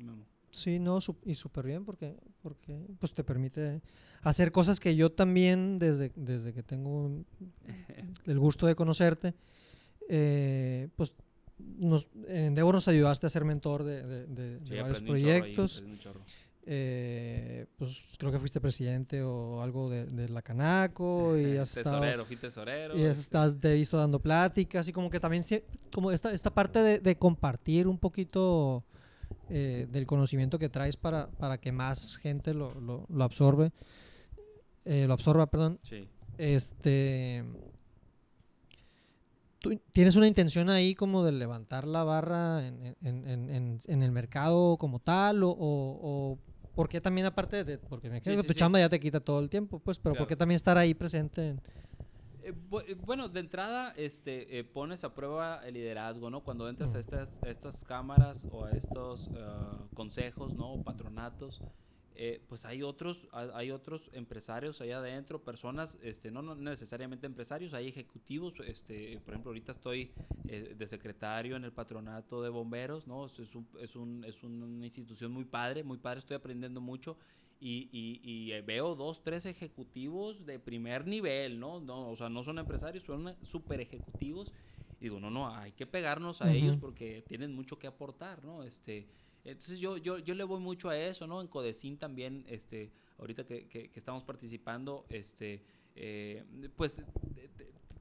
Sí, no, y súper bien porque, porque pues te permite hacer cosas que yo también, desde, desde que tengo el gusto de conocerte, eh, pues nos, en Endeavor nos ayudaste a ser mentor de, de, varios proyectos. Eh, pues creo que fuiste presidente o algo de, la Canaco y has tesorero, fui tesorero. Y este. estás, te visto dando pláticas y como que también como esta, esta parte de, compartir un poquito eh, del conocimiento que traes para, para que más gente lo, lo, absorbe, eh, lo absorba, perdón. Sí. Este, ¿tú tienes una intención ahí como de levantar la barra en, en, en, en el mercado como tal o, o, por qué también aparte de, porque me que tu chamba ya te quita todo el tiempo, pues, pero ¿por qué también estar ahí presente? Eh, eh, bueno, de entrada, este, eh, pones a prueba el liderazgo, ¿no? Cuando entras a estas, estas cámaras o a estos consejos, ¿no? O patronatos, pues hay otros, hay otros empresarios allá adentro, personas, este, no, necesariamente empresarios, hay ejecutivos, este, por ejemplo, ahorita estoy de secretario en el patronato de bomberos, ¿no? Es, un, es, un, es una institución muy padre, muy padre, estoy aprendiendo mucho y, y, y, veo dos, tres ejecutivos de primer nivel, ¿no? no o sea, no son empresarios, son super ejecutivos. Y digo, no, no, hay que pegarnos a ellos porque tienen mucho que aportar, ¿no? Este, entonces yo, yo, yo le voy mucho a eso, ¿no? En Codecín también, este, ahorita que, que, estamos participando, este, eh, pues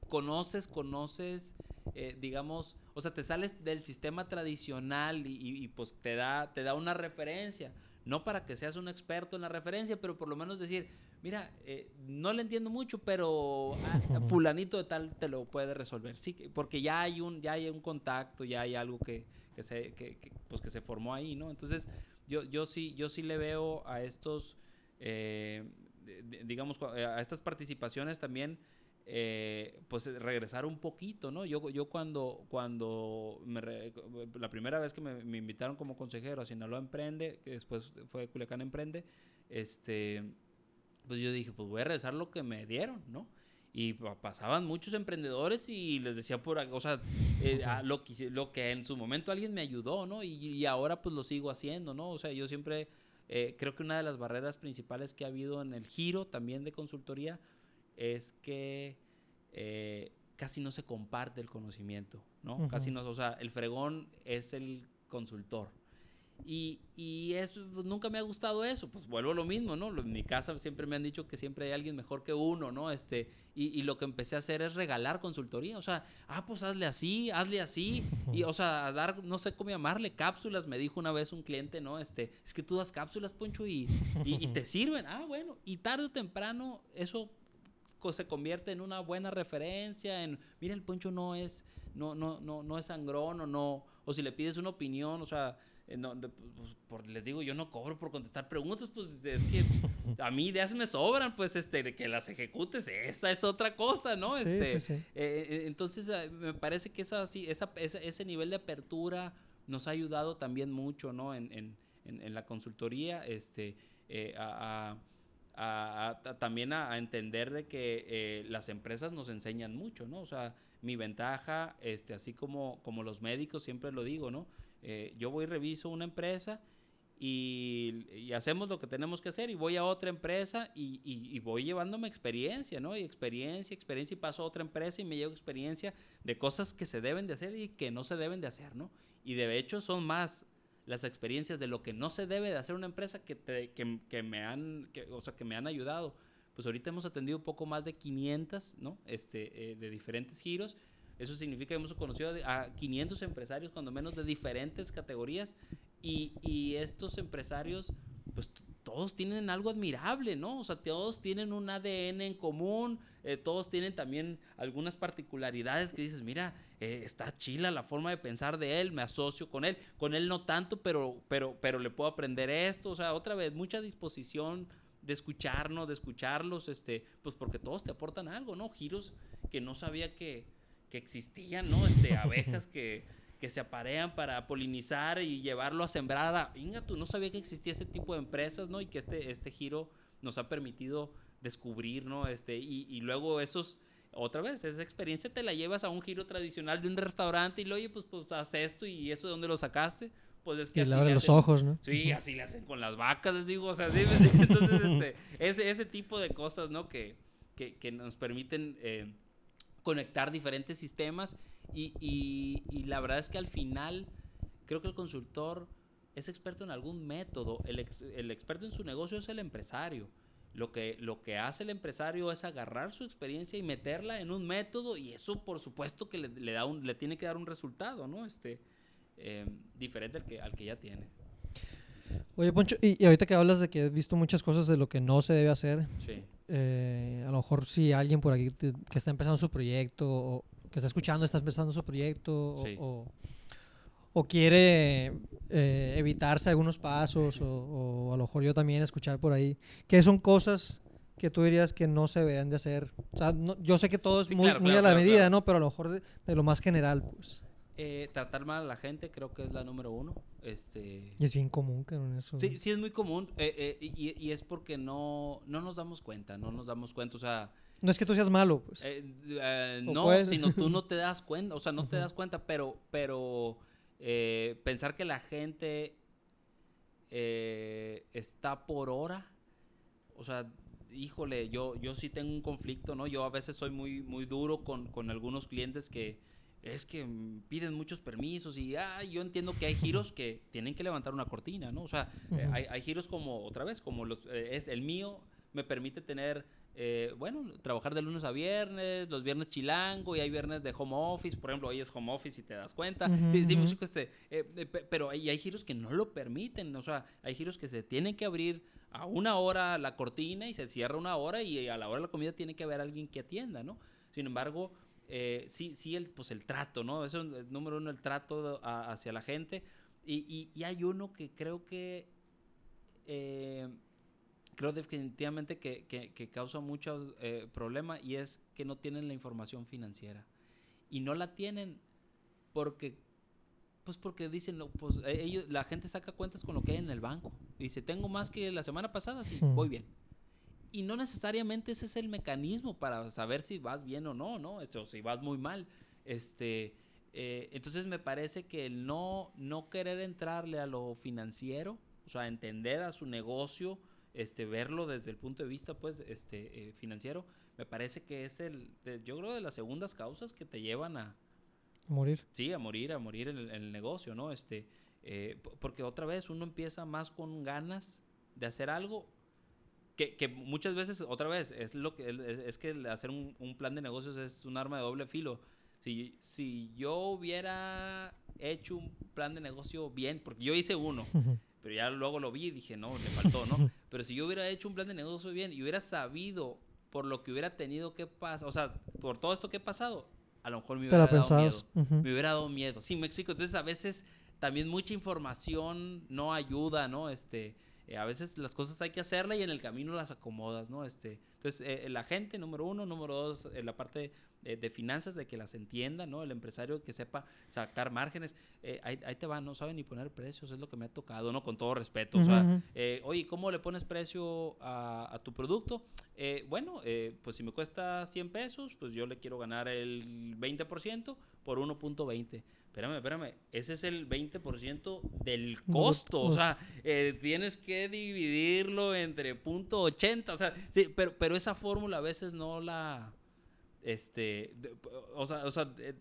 conoces, conoces, eh, digamos, o sea, te sales del sistema tradicional y, y, y, pues te da, te da una referencia no para que seas un experto en la referencia, pero por lo menos decir, mira, eh, no le entiendo mucho, pero fulanito de tal te lo puede resolver. Sí, porque ya hay un, ya hay un contacto, ya hay algo que, se, pues que se formó ahí, ¿no? Entonces, yo, yo sí, yo sí le veo a estos, eh, digamos, a estas participaciones también eh, pues eh, regresar un poquito, ¿no? Yo, yo cuando, cuando me la primera vez que me, invitaron como consejero a Sinaloa Emprende, que después fue Culiacán Emprende, este, pues yo dije, pues voy a regresar lo que me dieron, ¿no? Y pasaban muchos emprendedores y les decía por, o sea, eh, lo, que, lo que en su momento alguien me ayudó, ¿no? Y, ahora pues lo sigo haciendo, ¿no? O sea, yo siempre eh, creo que una de las barreras principales que ha habido en el giro también de consultoría es que eh, casi no se comparte el conocimiento, ¿no? Casi no, o sea, el fregón es el consultor. Y, y eso, pues, nunca me ha gustado eso, pues vuelvo a lo mismo, ¿no? En mi casa siempre me han dicho que siempre hay alguien mejor que uno, ¿no? Este, y, y, lo que empecé a hacer es regalar consultoría, o sea, ah, pues hazle así, hazle así, y o sea, dar, no sé cómo llamarle, cápsulas, me dijo una vez un cliente, ¿no? Este, es que tú das cápsulas, Poncho, y, y, y te sirven, ah, bueno, y tarde o temprano eso se convierte en una buena referencia, en, mira, el Poncho no es, no, no, no, no es sangrón, o no, o si le pides una opinión, o sea, eh, pues, por, les digo, yo no cobro por contestar preguntas, pues es que a mí ideas me sobran, pues este, que las ejecutes, esa es otra cosa, ¿no? este, eh, eh, entonces, me parece que esa, esa, ese, nivel de apertura nos ha ayudado también mucho, ¿no? En, en, en, la consultoría, este, a, a, también a, entender de que las empresas nos enseñan mucho, ¿no? O sea, mi ventaja, este, así como, como los médicos, siempre lo digo, ¿no? Eh, yo voy y reviso una empresa y, hacemos lo que tenemos que hacer y voy a otra empresa y, voy llevándome experiencia, ¿no? Y experiencia, experiencia y paso a otra empresa y me llevo experiencia de cosas que se deben de hacer y que no se deben de hacer, ¿no? Y de hecho son más las experiencias de lo que no se debe de hacer una empresa que, que, me han, o sea, que me han ayudado. Pues ahorita hemos atendido un poco más de 500, ¿no? Este, eh, de diferentes giros eso significa que hemos conocido a 500 empresarios, cuando menos de diferentes categorías, y, y estos empresarios, pues todos tienen algo admirable, ¿no? O sea, todos tienen un ADN en común, eh, todos tienen también algunas particularidades que dices, mira, eh, está chila la forma de pensar de él, me asocio con él, con él no tanto, pero, pero, pero le puedo aprender esto, o sea, otra vez, mucha disposición de escucharnos, de escucharlos, este, pues porque todos te aportan algo, ¿no? Giros que no sabía que, que existían, ¿no? Este, abejas que, que se aparean para polinizar y llevarlo a sembrada. Inga, tú no sabía que existía ese tipo de empresas, ¿no? Y que este, este giro nos ha permitido descubrir, ¿no? Este, y, y luego esos, otra vez, esa experiencia te la llevas a un giro tradicional de un restaurante y lo, oye, pues, pues haz esto y eso de dónde lo sacaste. Pues es que y así le los ojos, ¿no? Sí, así le hacen con las vacas, les digo, o sea, sí, entonces, este, ese, ese tipo de cosas, ¿no? Que, que, que nos permiten... Eh, conectar diferentes sistemas y, y, la verdad es que al final creo que el consultor es experto en algún método, el, el, experto en su negocio es el empresario. Lo que, lo que hace el empresario es agarrar su experiencia y meterla en un método y eso por supuesto que le, le da un, le tiene que dar un resultado, ¿no? Este, eh, diferente al que, al que ya tiene. Oye, Poncho, y, ahorita que hablas de que has visto muchas cosas de lo que no se debe hacer, eh, a lo mejor si alguien por aquí que está empezando su proyecto, o que está escuchando, está empezando su proyecto, o, o, quiere eh, evitarse algunos pasos, o, a lo mejor yo también escuchar por ahí, ¿qué son cosas que tú dirías que no se deberían de hacer? O sea, yo sé que todo es muy, muy a la medida, ¿no? Pero a lo mejor de lo más general, pues. Eh, tratar mal a la gente creo que es la número uno. Este... Y es bien común que en eso. Sí, sí es muy común eh, eh, y, y, es porque no, no nos damos cuenta, no nos damos cuenta, o sea... No es que tú seas malo, pues. no, sino tú no te das cuenta, o sea, no te das cuenta, pero, pero pensar que la gente está por hora, o sea, híjole, yo, yo sí tengo un conflicto, ¿no? Yo a veces soy muy, muy duro con, con algunos clientes que es que piden muchos permisos y ah, yo entiendo que hay giros que tienen que levantar una cortina, ¿no? O sea, eh, hay, hay, giros como, otra vez, como los, eh, es el mío, me permite tener, eh, bueno, trabajar de lunes a viernes, los viernes chilango y hay viernes de home office, por ejemplo, hoy es home office si te das cuenta. sí, sí, este, pero hay, hay giros que no lo permiten, o sea, hay giros que se tienen que abrir a una hora la cortina y se cierra una hora y a la hora de la comida tiene que haber alguien que atienda, ¿no? Sin embargo, eh, sí, sí, el, pues el trato, ¿no? Eso es el número uno, el trato hacia la gente. Y, y, hay uno que creo que, eh, creo definitivamente que, que, causa mucho eh, problema y es que no tienen la información financiera. Y no la tienen porque, pues porque dicen, pues e, ellos, la gente saca cuentas con lo que hay en el banco. Y dice, tengo más que la semana pasada, sí, voy bien. Y no necesariamente ese es el mecanismo para saber si vas bien o no, ¿no? Este, o si vas muy mal. Este, eh, entonces me parece que el no, no querer entrarle a lo financiero, o sea, entender a su negocio, este, verlo desde el punto de vista pues, este, eh, financiero, me parece que es el, yo creo, de las segundas causas que te llevan a... Morir. Sí, a morir, a morir en el, negocio, ¿no? Este, eh, porque otra vez uno empieza más con ganas de hacer algo que, que, muchas veces, otra vez, es lo que es, que hacer un, un, plan de negocios es un arma de doble filo. Si, si yo hubiera hecho un plan de negocio bien, porque yo hice uno, pero ya luego lo vi y dije, no, le faltó, ¿no? Pero si yo hubiera hecho un plan de negocio bien y hubiera sabido por lo que hubiera tenido que pasar, o sea, por todo esto que ha pasado, a lo mejor me hubiera dado miedo. Me hubiera dado miedo. Sí, México. Entonces, a veces también mucha información no ayuda, ¿no? Este, eh, a veces las cosas hay que hacerlas y en el camino las acomodas, ¿no? Este, entonces, eh, la gente, número uno, número dos, en la parte de finanzas, de que las entienda, ¿no? El empresario que sepa sacar márgenes, eh, ahí, te va, no sabe ni poner precios, es lo que me ha tocado, ¿no? Con todo respeto, o sea, oye, ¿cómo le pones precio a, tu producto? bueno, pues si me cuesta 100 pesos, pues yo le quiero ganar el 20% por 1.20 espérame, espérame, ese es el 20% del costo, o sea, eh, tienes que dividirlo entre punto .80, o sea, sí, pero, pero esa fórmula a veces no la, este, o sea, o sea eh,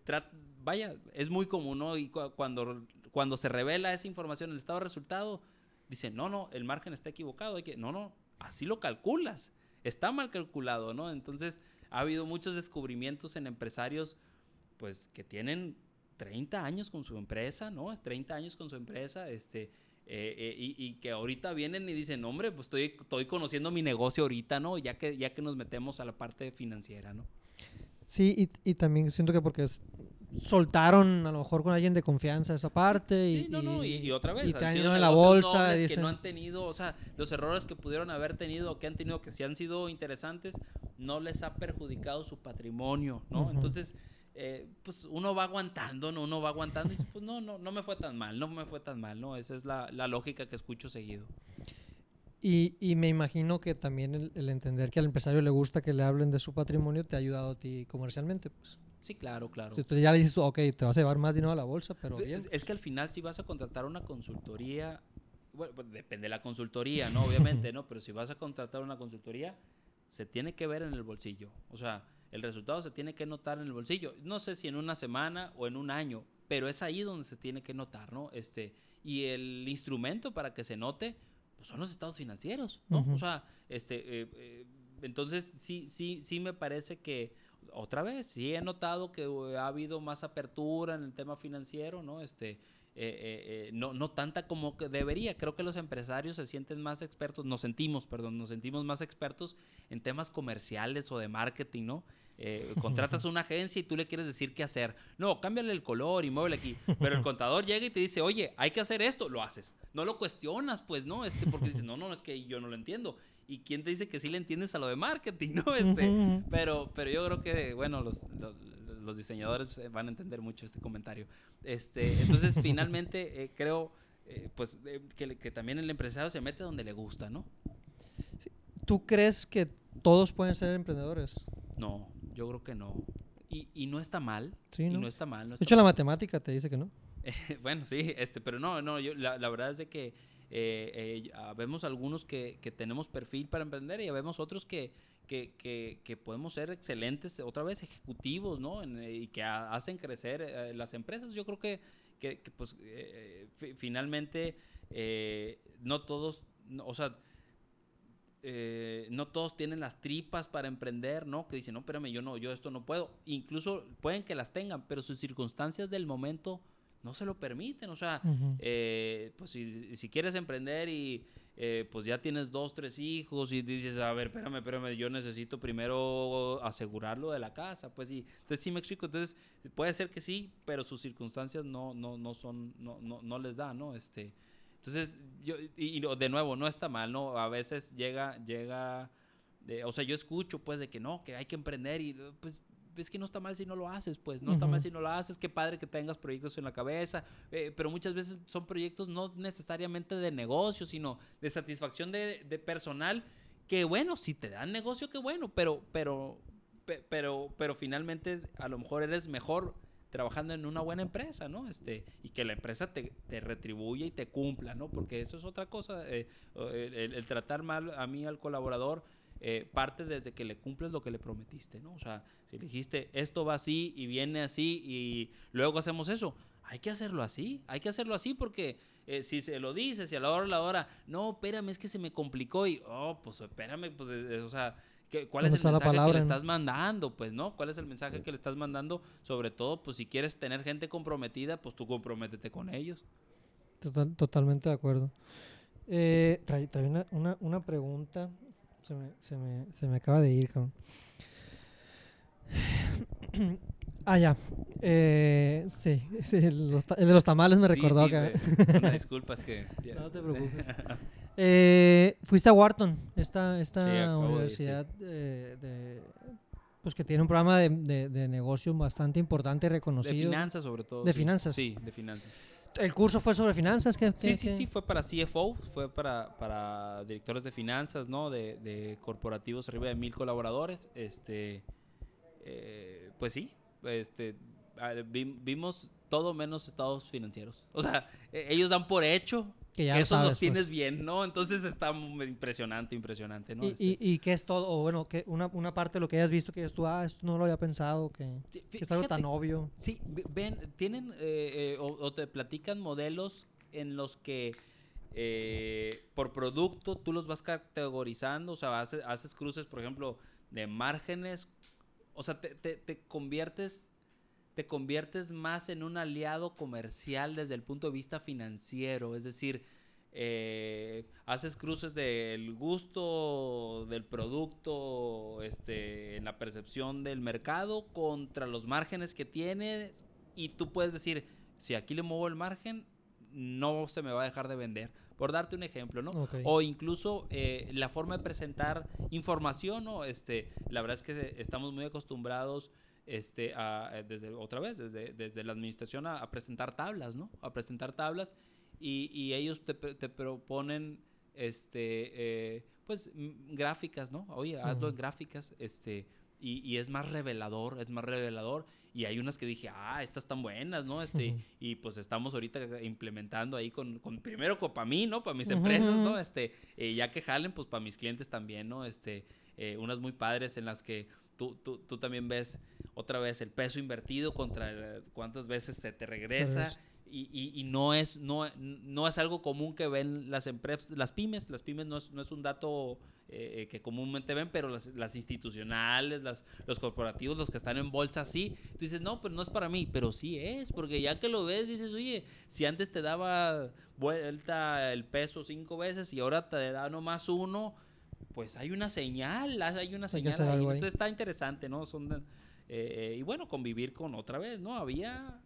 vaya, es muy común, ¿no? Y cuando, cuando se revela esa información el estado de resultado, dicen, no, no, el margen está equivocado, hay que, no, no, así lo calculas, está mal calculado, ¿no? Entonces, ha habido muchos descubrimientos en empresarios, pues, que tienen 30 años con su empresa, ¿no? 30 años con su empresa, este, eh, eh, y, que ahorita vienen y dicen, hombre, pues estoy, estoy conociendo mi negocio ahorita, ¿no? Ya que, ya que nos metemos a la parte financiera, ¿no? Sí, y, también siento que porque soltaron a lo mejor con alguien de confianza esa parte y, sí, no, no, y, otra vez y te han en la bolsa y que no han tenido o sea los errores que pudieron haber tenido o que han tenido que si han sido interesantes no les ha perjudicado su patrimonio no entonces eh, pues uno va aguantando, ¿no? Uno va aguantando y dice, pues no, no, no me fue tan mal, no me fue tan mal, ¿no? Esa es la, lógica que escucho seguido. Y, y me imagino que también el, entender que al empresario le gusta que le hablen de su patrimonio te ha ayudado a ti comercialmente, pues. Sí, claro, claro. Entonces ya le dices, ok, te vas a llevar más dinero a la bolsa, pero bien. Es, que al final si vas a contratar una consultoría, bueno, pues depende de la consultoría, ¿no? Obviamente, ¿no? Pero si vas a contratar una consultoría, se tiene que ver en el bolsillo. O sea, el resultado se tiene que notar en el bolsillo. No sé si en una semana o en un año, pero es ahí donde se tiene que notar, ¿no? Este, y el instrumento para que se note pues son los estados financieros, ¿no? O sea, este, eh, eh, entonces sí, sí, sí me parece que otra vez, sí he notado que ha habido más apertura en el tema financiero, ¿no? Este, eh, no, no tanta como que debería. Creo que los empresarios se sienten más expertos, nos sentimos, perdón, nos sentimos más expertos en temas comerciales o de marketing, ¿no? Eh, contratas una agencia y tú le quieres decir qué hacer. No, cámbiale el color y muévele aquí. Pero el contador llega y te dice, oye, hay que hacer esto, lo haces. No lo cuestionas, pues, ¿no? Este, porque dices, no, no, es que yo no lo entiendo. ¿Y quién te dice que sí le entiendes a lo de marketing, no? Este, pero, pero yo creo que, bueno, los, los, diseñadores eh, van a entender mucho este comentario. Este, entonces, finalmente, eh, creo, pues, que, que, también el empresario se mete donde le gusta, ¿no? ¿Tú crees que todos pueden ser emprendedores? No, yo creo que no. Y, y no está mal. Sí, y ¿no? está mal. de hecho, la matemática te dice que no. bueno, sí, este, pero no, no, yo, la, la verdad es de que eh, eh, vemos algunos que, que, tenemos perfil para emprender y vemos otros que, que, que, podemos ser excelentes, otra vez, ejecutivos, ¿no? y que hacen crecer eh, las empresas. Yo creo que, que, pues, finalmente, no todos, o sea, eh, no todos tienen las tripas para emprender, ¿no? Que dicen, no, espérame, yo no, yo esto no puedo. Incluso pueden que las tengan, pero sus circunstancias del momento no se lo permiten. O sea, eh, pues si, quieres emprender y eh, pues ya tienes dos, tres hijos y dices, a ver, espérame, espérame, yo necesito primero asegurarlo de la casa. Pues sí, entonces sí me explico. Entonces puede ser que sí, pero sus circunstancias no, no, no son, no, no, no les da, ¿no? Este, entonces, yo, y, de nuevo, no está mal, ¿no? A veces llega, llega, o sea, yo escucho pues de que no, que hay que emprender y pues es que no está mal si no lo haces, pues no está mal si no lo haces, qué padre que tengas proyectos en la cabeza, eh, pero muchas veces son proyectos no necesariamente de negocio, sino de satisfacción de, de personal Que bueno, si te dan negocio, qué bueno, pero, pero, pero, pero finalmente a lo mejor eres mejor trabajando en una buena empresa, ¿no? Este, y que la empresa te, te retribuya y te cumpla, ¿no? Porque eso es otra cosa, eh, el, tratar mal a mí al colaborador eh, parte desde que le cumples lo que le prometiste, ¿no? O sea, si dijiste, esto va así y viene así y luego hacemos eso, hay que hacerlo así, hay que hacerlo así porque eh, si se lo dices y a la hora a la hora, no, espérame, es que se me complicó y, oh, pues espérame, pues, o sea ¿Cuál es el mensaje que le estás mandando? Pues, ¿no? ¿Cuál es el mensaje que le estás mandando? Sobre todo, pues, si quieres tener gente comprometida, pues tú comprométete con ellos. totalmente de acuerdo. Eh, trae, una, una, pregunta. Se me, se, me, se me acaba de ir, cabrón. Ah, ya. Eh, sí, el de los tamales me recordó. Sí, Una disculpa, es que... No te preocupes. Eh, fuiste a Wharton, esta, esta universidad de, pues que tiene un programa de, de, negocio bastante importante y reconocido. De finanzas, sobre todo. De finanzas. Sí, de finanzas. ¿El curso fue sobre finanzas? ¿Qué, sí, sí, sí, fue para CFO, fue para, para directores de finanzas, ¿no? De, de corporativos arriba de mil colaboradores. Este, eh, pues sí, este, vimos todo menos estados financieros. O sea, e, ellos dan por hecho que, eso los tienes pues. bien, ¿no? Entonces está impresionante, impresionante, ¿no? ¿Y, y, este qué es todo? O bueno, que una, una, parte de lo que hayas visto que tú, ah, esto no lo había pensado, que, es algo tan obvio. Sí, ven, tienen eh, eh, o, te platican modelos en los que eh, por producto tú los vas categorizando, o sea, haces, haces cruces, por ejemplo, de márgenes, o sea, te, te, te conviertes te conviertes más en un aliado comercial desde el punto de vista financiero. Es decir, eh, haces cruces del gusto del producto este, en la percepción del mercado contra los márgenes que tienes y tú puedes decir, si aquí le muevo el margen, no se me va a dejar de vender. Por darte un ejemplo, ¿no? O incluso eh, la forma de presentar información, ¿no? Este, la verdad es que estamos muy acostumbrados este, a, desde, otra vez, desde, desde la administración a, presentar tablas, ¿no? A presentar tablas y, y ellos te, te, proponen, este, eh, pues, gráficas, ¿no? Oye, hazlo en gráficas, este, y, y, es más revelador, es más revelador. Y hay unas que dije, ah, estas están buenas, ¿no? Este, Y pues estamos ahorita implementando ahí con, con primero para mí, ¿no? Para mis empresas, ¿no? Este, eh, ya que jalen, pues para mis clientes también, ¿no? Este, eh, unas muy padres en las que tú, tú, tú, también ves otra vez el peso invertido contra cuántas veces se te regresa. Y, y, no, es, no, no es algo común que ven las empresas, las pymes. Las pymes no es, no es un dato eh, que comúnmente ven, pero las, las institucionales, las, los corporativos, los que están en bolsa, sí. Tú dices, no, pero no es para mí, pero sí es, porque ya que lo ves, dices, oye, si antes te daba vuelta el peso cinco veces y ahora te da nomás uno, pues hay una señal, hay una señal ahí. Entonces está interesante, ¿no? Son, eh, eh, y bueno, convivir con otra vez, ¿no? Había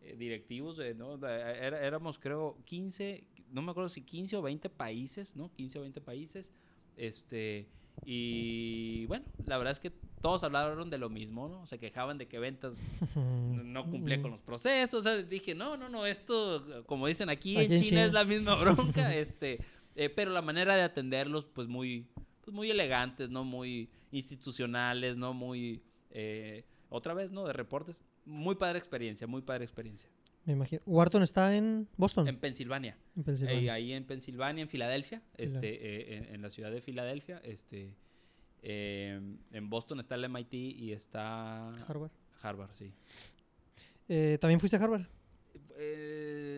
eh, directivos, ¿no? éramos creo 15, no me acuerdo si 15 o 20 países, ¿no? 15 o 20 países. Este, y bueno, la verdad es que todos hablaron de lo mismo, ¿no? Se quejaban de que ventas no cumplían con los procesos. O sea, dije, no, no, no, esto, como dicen aquí, en China, es la misma bronca, este, pero la manera de atenderlos, pues muy, pues, muy elegantes, ¿no? Muy institucionales, ¿no? Muy, eh, otra vez, ¿no? De reportes. Muy padre experiencia, muy padre experiencia. Me imagino. ¿Wharton está en Boston? En Pensilvania. En Pensilvania. ahí en Pensilvania, en Filadelfia, este, eh, en, la ciudad de Filadelfia, este, eh, en Boston está el MIT y está... Harvard. Harvard, sí. ¿También fuiste a Harvard?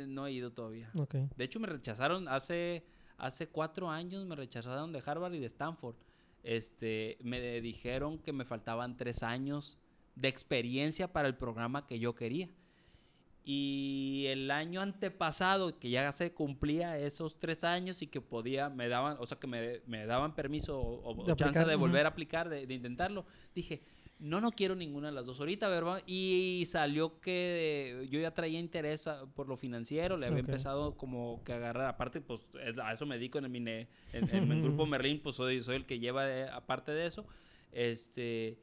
no he ido todavía. Okay. De hecho, me rechazaron hace hace cuatro años me rechazaron de Harvard y de Stanford. Este, me dijeron que me faltaban tres años de experiencia para el programa que yo quería. Y el año antepasado, que ya se cumplía esos tres años y que podía, me daban, o sea, que me, daban permiso o, chance de volver a aplicar, de, de intentarlo, dije, no, no quiero ninguna de las dos ahorita, ¿verdad? Y salió que yo ya traía interés por lo financiero, le había empezado como que agarrar, aparte, pues a eso me dedico en, el, en, el grupo Merlin, pues soy, soy el que lleva aparte de eso, este,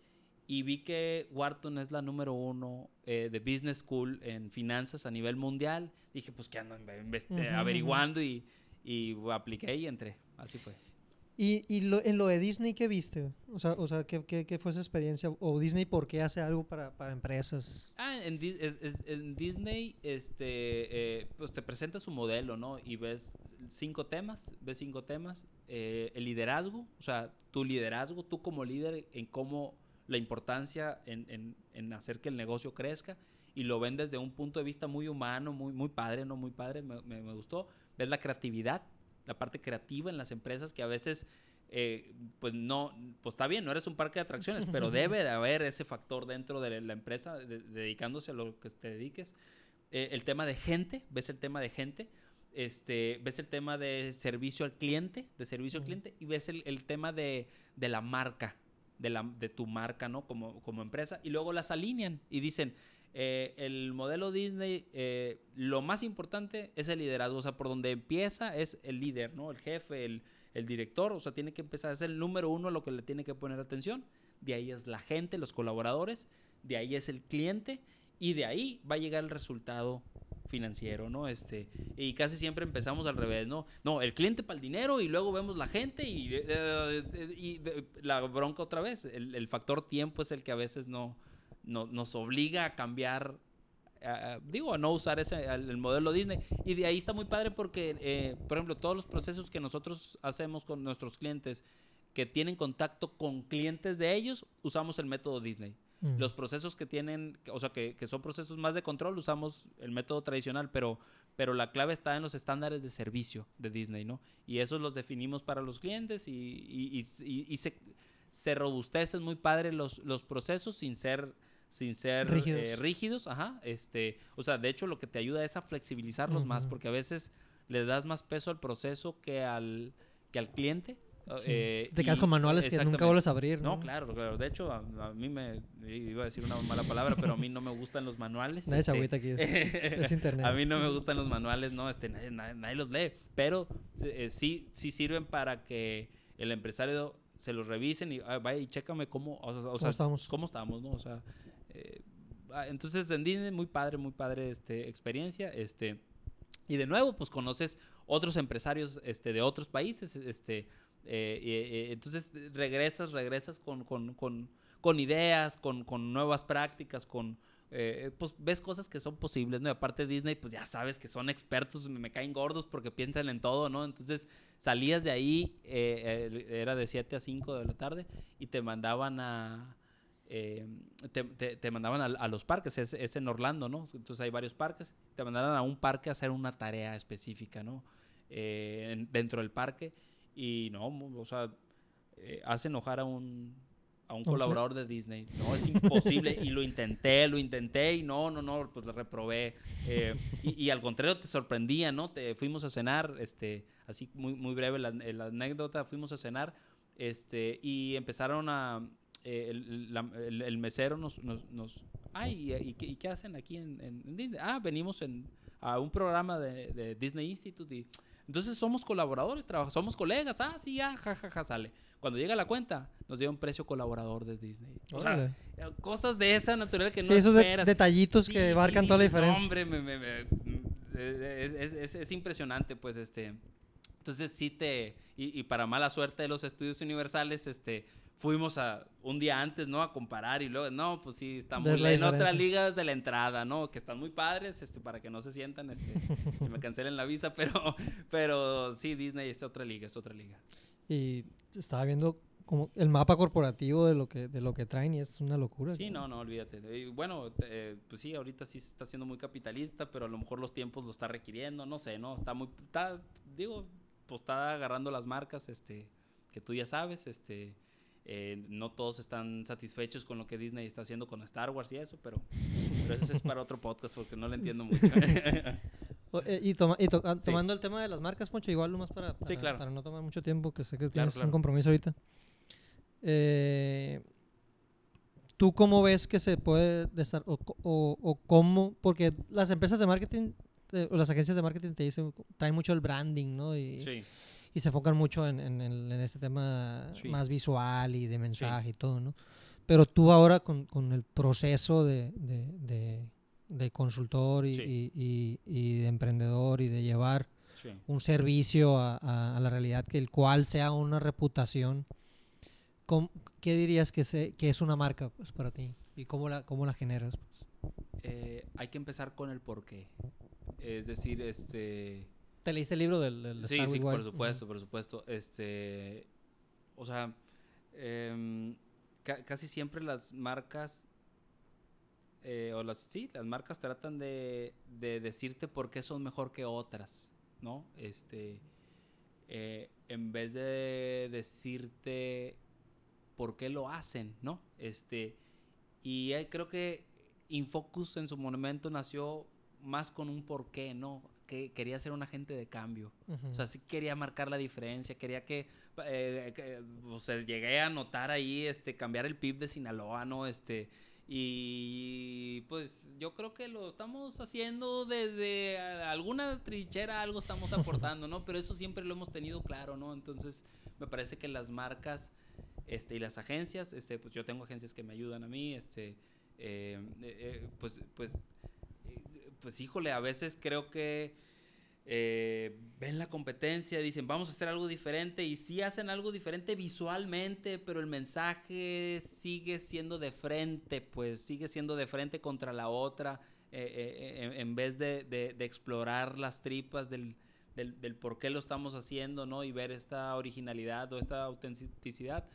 y vi que Wharton es la número uno eh, de Business School en finanzas a nivel mundial, dije, pues que ando averiguando y, y apliqué y entré, así fue. ¿Y, y lo, en lo de Disney qué viste? O sea, o sea ¿qué, qué, qué fue esa experiencia? ¿O Disney por qué hace algo para, para empresas? Ah, en, es- es- en Disney este, eh, pues te presenta su modelo, ¿no? Y ves cinco temas, ves cinco temas. eh, el liderazgo, o sea, tu liderazgo, tú como líder, en cómo la importancia en, en- en hacer que el negocio crezca. Y lo ven desde un punto de vista muy humano, muy, muy padre, ¿no? Muy padre, me, me- me gustó. Ves la creatividad, la parte creativa en las empresas que a veces... eh, pues no, pues está bien, no eres un parque de atracciones, pero debe de haber ese factor dentro de la empresa de- dedicándose a lo que te dediques. Eh, el tema de gente, ves el tema de gente, este, ves el tema de servicio al cliente, de servicio al cliente, y ves el, el tema de, de la marca, de, la, de tu marca, ¿no? Como, como empresa, y luego las alinean y dicen, eh, el modelo Disney, eh, lo más importante es el liderazgo, o sea, por donde empieza es el líder, ¿no? El jefe, el, el director, o sea, tiene que empezar, es el número uno a lo que le tiene que poner atención, de ahí es la gente, los colaboradores, de ahí es el cliente, y de ahí va a llegar el resultado financiero, ¿no? Este, y casi siempre empezamos al revés, ¿no? No, el cliente para el dinero y luego vemos la gente y, eh, eh, y de- la bronca otra vez. El, el factor tiempo es el que a veces no, no- nos obliga a cambiar, a- digo, a no usar ese, el modelo Disney. Y de ahí está muy padre porque, eh, por ejemplo, todos los procesos que nosotros hacemos con nuestros clientes que tienen contacto con clientes de ellos, usamos el método Disney. Mm. Los procesos que tienen, o sea, que, que son procesos más de control, usamos el método tradicional, pero, pero la clave está en los estándares de servicio de Disney, ¿no? Y esos los definimos para los clientes y, y- y- y- y se, se robustecen muy padre los, los procesos sin ser sin ser Rígidos. rígidos. rígidos, ajá, este, o sea, de hecho lo que te ayuda es a flexibilizarlos más, porque a veces le das más peso al proceso que al, que al cliente. Sí. eh, Te quedas con manuales que nunca vuelves a abrir, ¿no? No, claro, claro. De hecho, a, a mí me iba a decir una mala palabra, pero a mí no me gustan los manuales. Nadie se este, agüita aquí, es, es internet. a mí no me gustan los manuales, no, este, nadie, nadie- nadie los lee, pero eh, sí, sí sirven para que el empresario se los revisen y ah, vaya y chécame cómo, o sea, o sea, estamos? cómo estamos, ¿no? O sea, eh, ah, entonces en Disney muy padre, muy padre este, experiencia, este, y de nuevo, pues conoces otros empresarios este, de otros países, este, eh, eh, entonces regresas, regresas con, con, con, ideas, con, con nuevas prácticas, con, pues ves cosas que son posibles, ¿no? Y aparte Disney, pues ya sabes que son expertos, me, caen gordos porque piensan en todo, ¿no? Entonces salías de ahí, era de 7 a 5 de la tarde, y te mandaban a... eh, te, te- te mandaban a, a los parques, es, es en Orlando, ¿no? Entonces hay varios parques, te mandaban a un parque a hacer una tarea específica, ¿no? Eh, en- dentro del parque, y no, o sea, eh, hace enojar a un, a un colaborador de Disney. No, es imposible. y lo intenté, lo intenté y no, no, no, pues lo reprobé. Eh, y, y al contrario, te sorprendía, ¿no? Te fuimos a cenar, este, así muy, muy breve la, la anécdota, fuimos a cenar este, y empezaron a... eh, el, la- el- el mesero nos... nos, nos Ay, ¿y, y qué, y qué hacen aquí en, en- Disney? Ah, venimos en, a un programa de, de Disney Institute y... Entonces somos colaboradores, somos colegas, ah, sí, ya, ja, ja, ja, sale. Cuando llega la cuenta, nos dio un precio colaborador de Disney. O sea, Órale. cosas de esa naturaleza que sí, no esos de- esperas. detallitos Sí, que sí, marcan toda la dices, "No, diferencia. hombre, me- me- me- mm, eh, es- es- es impresionante, pues, este. Entonces sí te. Y, y para mala suerte de los estudios universales, este. Fuimos a un día antes, ¿no? A comparar y luego, no, pues sí, estamos en otras diferencia. ligas de la entrada, ¿no? Que están muy padres, este, para que no se sientan, este, que me cancelen la visa, pero, pero sí, Disney es otra liga, es otra liga. Y estaba viendo como el mapa corporativo de lo que de lo que traen y es una locura. Sí, no, no, olvídate. Bueno, eh, pues sí, ahorita sí se está siendo muy capitalista, pero a lo mejor los tiempos lo está requiriendo, no sé, ¿no? Está muy, está, digo, pues está agarrando las marcas, este, que tú ya sabes, este, eh, no todos están satisfechos con lo que Disney está haciendo con Star Wars y eso, pero, pero eso es para otro podcast porque no lo entiendo mucho. O- eh, y, toma- y to- ah, Sí. tomando el tema de las marcas, Poncho, igual nomás para, para, claro. para no tomar mucho tiempo, que sé que Claro, tienes claro. un compromiso ahorita. Eh, ¿Tú cómo ves que se puede desar- o, o- o cómo? Porque las empresas de marketing eh, las agencias de marketing te dicen, traen mucho el branding, ¿no? Y, sí, y se enfocan mucho en, en, en este tema Sí. más visual y de mensaje y todo, ¿no? Pero tú ahora con, con el proceso de, de, de- de consultor y, Sí. y- y- y de emprendedor y de llevar un servicio a, la realidad, que el cual sea una reputación. ¿Qué dirías que, se, que es una marca pues, para ti? ¿Y cómo la, cómo la generas? Pues? Eh, hay que empezar con el por qué. Es decir, este... ¿Te leíste el libro del, del Sí, sí, por supuesto, por supuesto. Este, o sea, em, casi siempre las marcas eh, o las, sí, las marcas tratan de, decirte por qué son mejor que otras, ¿no? Este, eh, en vez de decirte por qué lo hacen, ¿no? Este, y creo que Infocus en su momento nació más con un por qué, ¿no? Que quería ser un agente de cambio. O sea, sí quería marcar la diferencia, quería que, eh, o sea, llegué a notar ahí, este, cambiar el PIB de Sinaloa, ¿no? Este, y pues yo creo que lo estamos haciendo desde alguna trinchera, algo estamos aportando, ¿no? Pero eso siempre lo hemos tenido claro, ¿no? Entonces me parece que las marcas este, y las agencias, este, pues yo tengo agencias que me ayudan a mí, este, eh, eh, pues, pues, pues híjole, a veces creo que eh, ven la competencia, dicen vamos a hacer algo diferente y sí hacen algo diferente visualmente, pero el mensaje sigue siendo de frente, pues sigue siendo de frente contra la otra, eh, eh, en, vez de, explorar las tripas del, por qué lo estamos haciendo, ¿no? Y ver esta originalidad o esta autenticidad.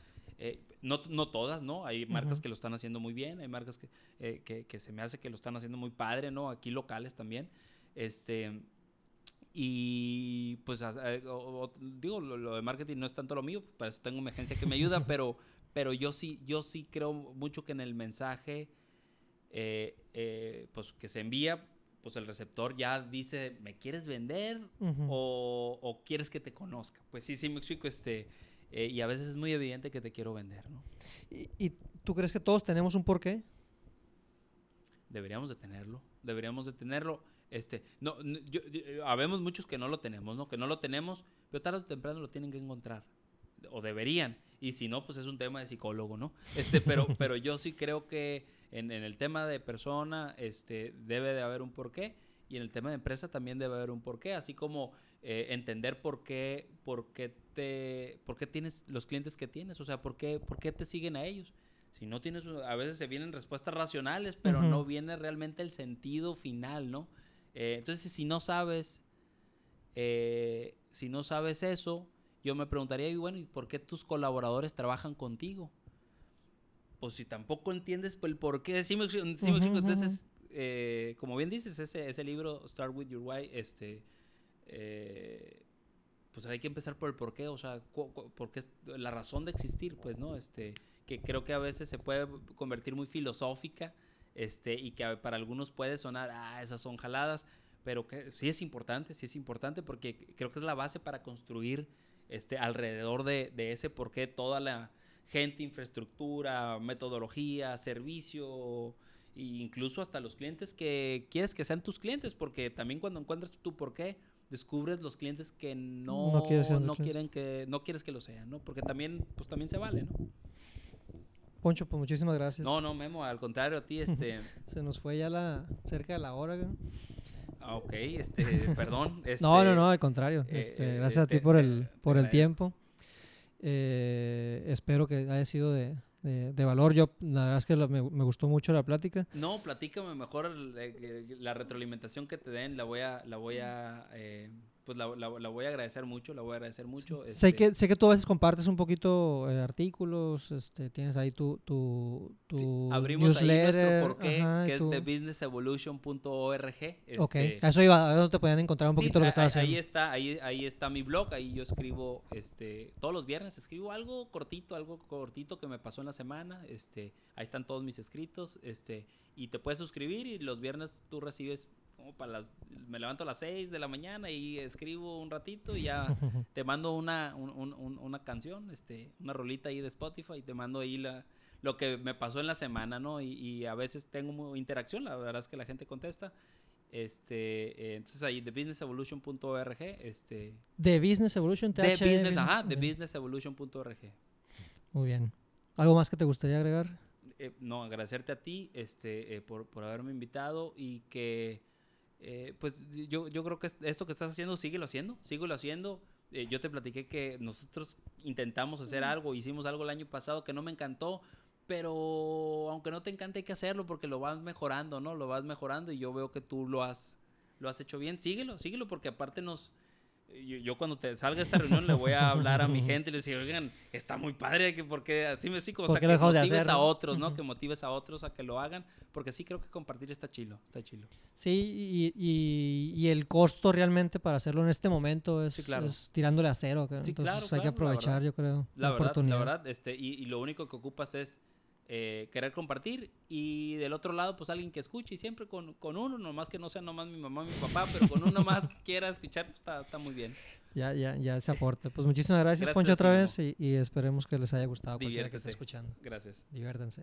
No, no, todas, ¿no? Hay marcas que lo están haciendo muy bien, hay marcas que, que, que, se me hace que lo están haciendo muy padre, ¿no? Aquí locales también. Este, y pues, digo, lo, de marketing no es tanto lo mío, pues, para eso tengo una agencia que me ayuda, pero, pero yo, sí, yo sí creo mucho que en el mensaje eh, eh, pues, que se envía, pues el receptor ya dice, ¿me quieres vender o, quieres que te conozca? Pues sí, sí, me explico, este, eh, y a veces es muy evidente que te quiero vender, ¿no? ¿Y, ¿Y, tú crees que todos tenemos un porqué? Deberíamos de tenerlo, deberíamos de tenerlo. Este, no, yo, habemos muchos que no lo tenemos, ¿no? Que no lo tenemos, pero tarde o temprano lo tienen que encontrar. O deberían. Y si no, pues es un tema de psicólogo, ¿no? Este, pero, pero yo sí creo que en, el tema de persona, este, debe de haber un porqué. Y en el tema de empresa también debe haber un porqué. Así como eh, entender por qué, por qué te, por qué tienes los clientes que tienes. O sea, por qué, por qué te siguen a ellos. Si no tienes, a veces se vienen respuestas racionales, pero no viene realmente el sentido final, ¿no? Eh, entonces, si no sabes, eh, si no sabes eso, yo me preguntaría, y bueno, ¿y por qué tus colaboradores trabajan contigo? Pues si tampoco entiendes el por qué, sí me, entonces, eh, como bien dices, ese, ese libro, Start With Your Why, este, pues hay que empezar por el por qué, o sea, porque es la razón de existir, pues, ¿no? Este, que creo que a veces se puede convertir muy filosófica, este, y que para algunos puede sonar, ah, esas son jaladas, pero que sí es importante, sí es importante porque creo que es la base para construir este, alrededor de, de ese por qué toda la gente, infraestructura, metodología, servicio, e incluso hasta los clientes que quieres que sean tus clientes, porque también cuando encuentras tu por qué, descubres los clientes que no, no, quieren que, no quieres que lo sean, ¿no? Porque también, pues también se vale, ¿no? Poncho, pues muchísimas gracias. No, no, Memo, al contrario, a ti, este... Se nos fue ya la, cerca de la hora, Ah, ok, este, perdón. Este, no, no, no, al contrario. Eh, este, gracias a ti por el, por el tiempo. Eh, espero que haya sido de, de, valor. Yo, la verdad es que me, me, gustó mucho la plática. No, platícame mejor la retroalimentación que te den, la voy a, la voy a eh, pues la, la, voy a agradecer mucho, la voy a agradecer mucho. Sé, este que, sé que tú a veces compartes un poquito eh, artículos, este, tienes ahí tu, tu, tu Abrimos ahí nuestro porqué, que es thebusinessevolution.org. Este, ok, a eso iba, a ver dónde te pueden encontrar un poquito lo que estás haciendo. Ahí está, ahí, ahí está mi blog, ahí yo escribo, este, todos los viernes escribo algo cortito, algo cortito que me pasó en la semana, este, ahí están todos mis escritos, este, y te puedes suscribir y los viernes tú recibes para las, me levanto a las 6 de la mañana y escribo un ratito y ya te mando una, una canción, este, una rolita ahí de Spotify y te mando ahí la, lo que me pasó en la semana, ¿no? Y, a veces tengo interacción, la verdad es que la gente contesta. Este, eh, entonces ahí, thebusinessevolution.org, este... The Business Evolution, The Business, ajá, thebusinessevolution.org. Muy bien. ¿Algo más que te gustaría agregar? Eh, no, agradecerte a ti este, eh, por, por haberme invitado y que eh, pues yo, yo creo que esto que estás haciendo, síguelo haciendo, síguelo haciendo. Eh, yo te platiqué que nosotros intentamos hacer algo, hicimos algo el año pasado que no me encantó, pero aunque no te encante hay que hacerlo porque lo vas mejorando, ¿no? Lo vas mejorando y yo veo que tú lo has, lo has hecho bien. Síguelo, síguelo porque aparte nos, yo, cuando te salga esta reunión le voy a hablar a mi gente y les digo, oigan, está muy padre, que porque así me sigo, o sea, que motives a otros, ¿no? Que motives a otros a que lo hagan, porque sí creo que compartir está chilo, está chilo. Sí, y, y, el costo realmente para hacerlo en este momento es, tirándole a cero. Sí, claro, hay que aprovechar, yo creo, la, verdad, oportunidad. La verdad, este, y, y lo único que ocupas es eh, querer compartir y del otro lado pues alguien que escuche y siempre con, con, uno, nomás que no sea nomás mi mamá, mi papá, pero con uno más que quiera escuchar pues, está, está, muy bien. Ya, ya, ya se aporta. Pues muchísimas gracias, Poncho otra vez y, y, esperemos que les haya gustado cualquiera que esté escuchando. Gracias. Diviértanse.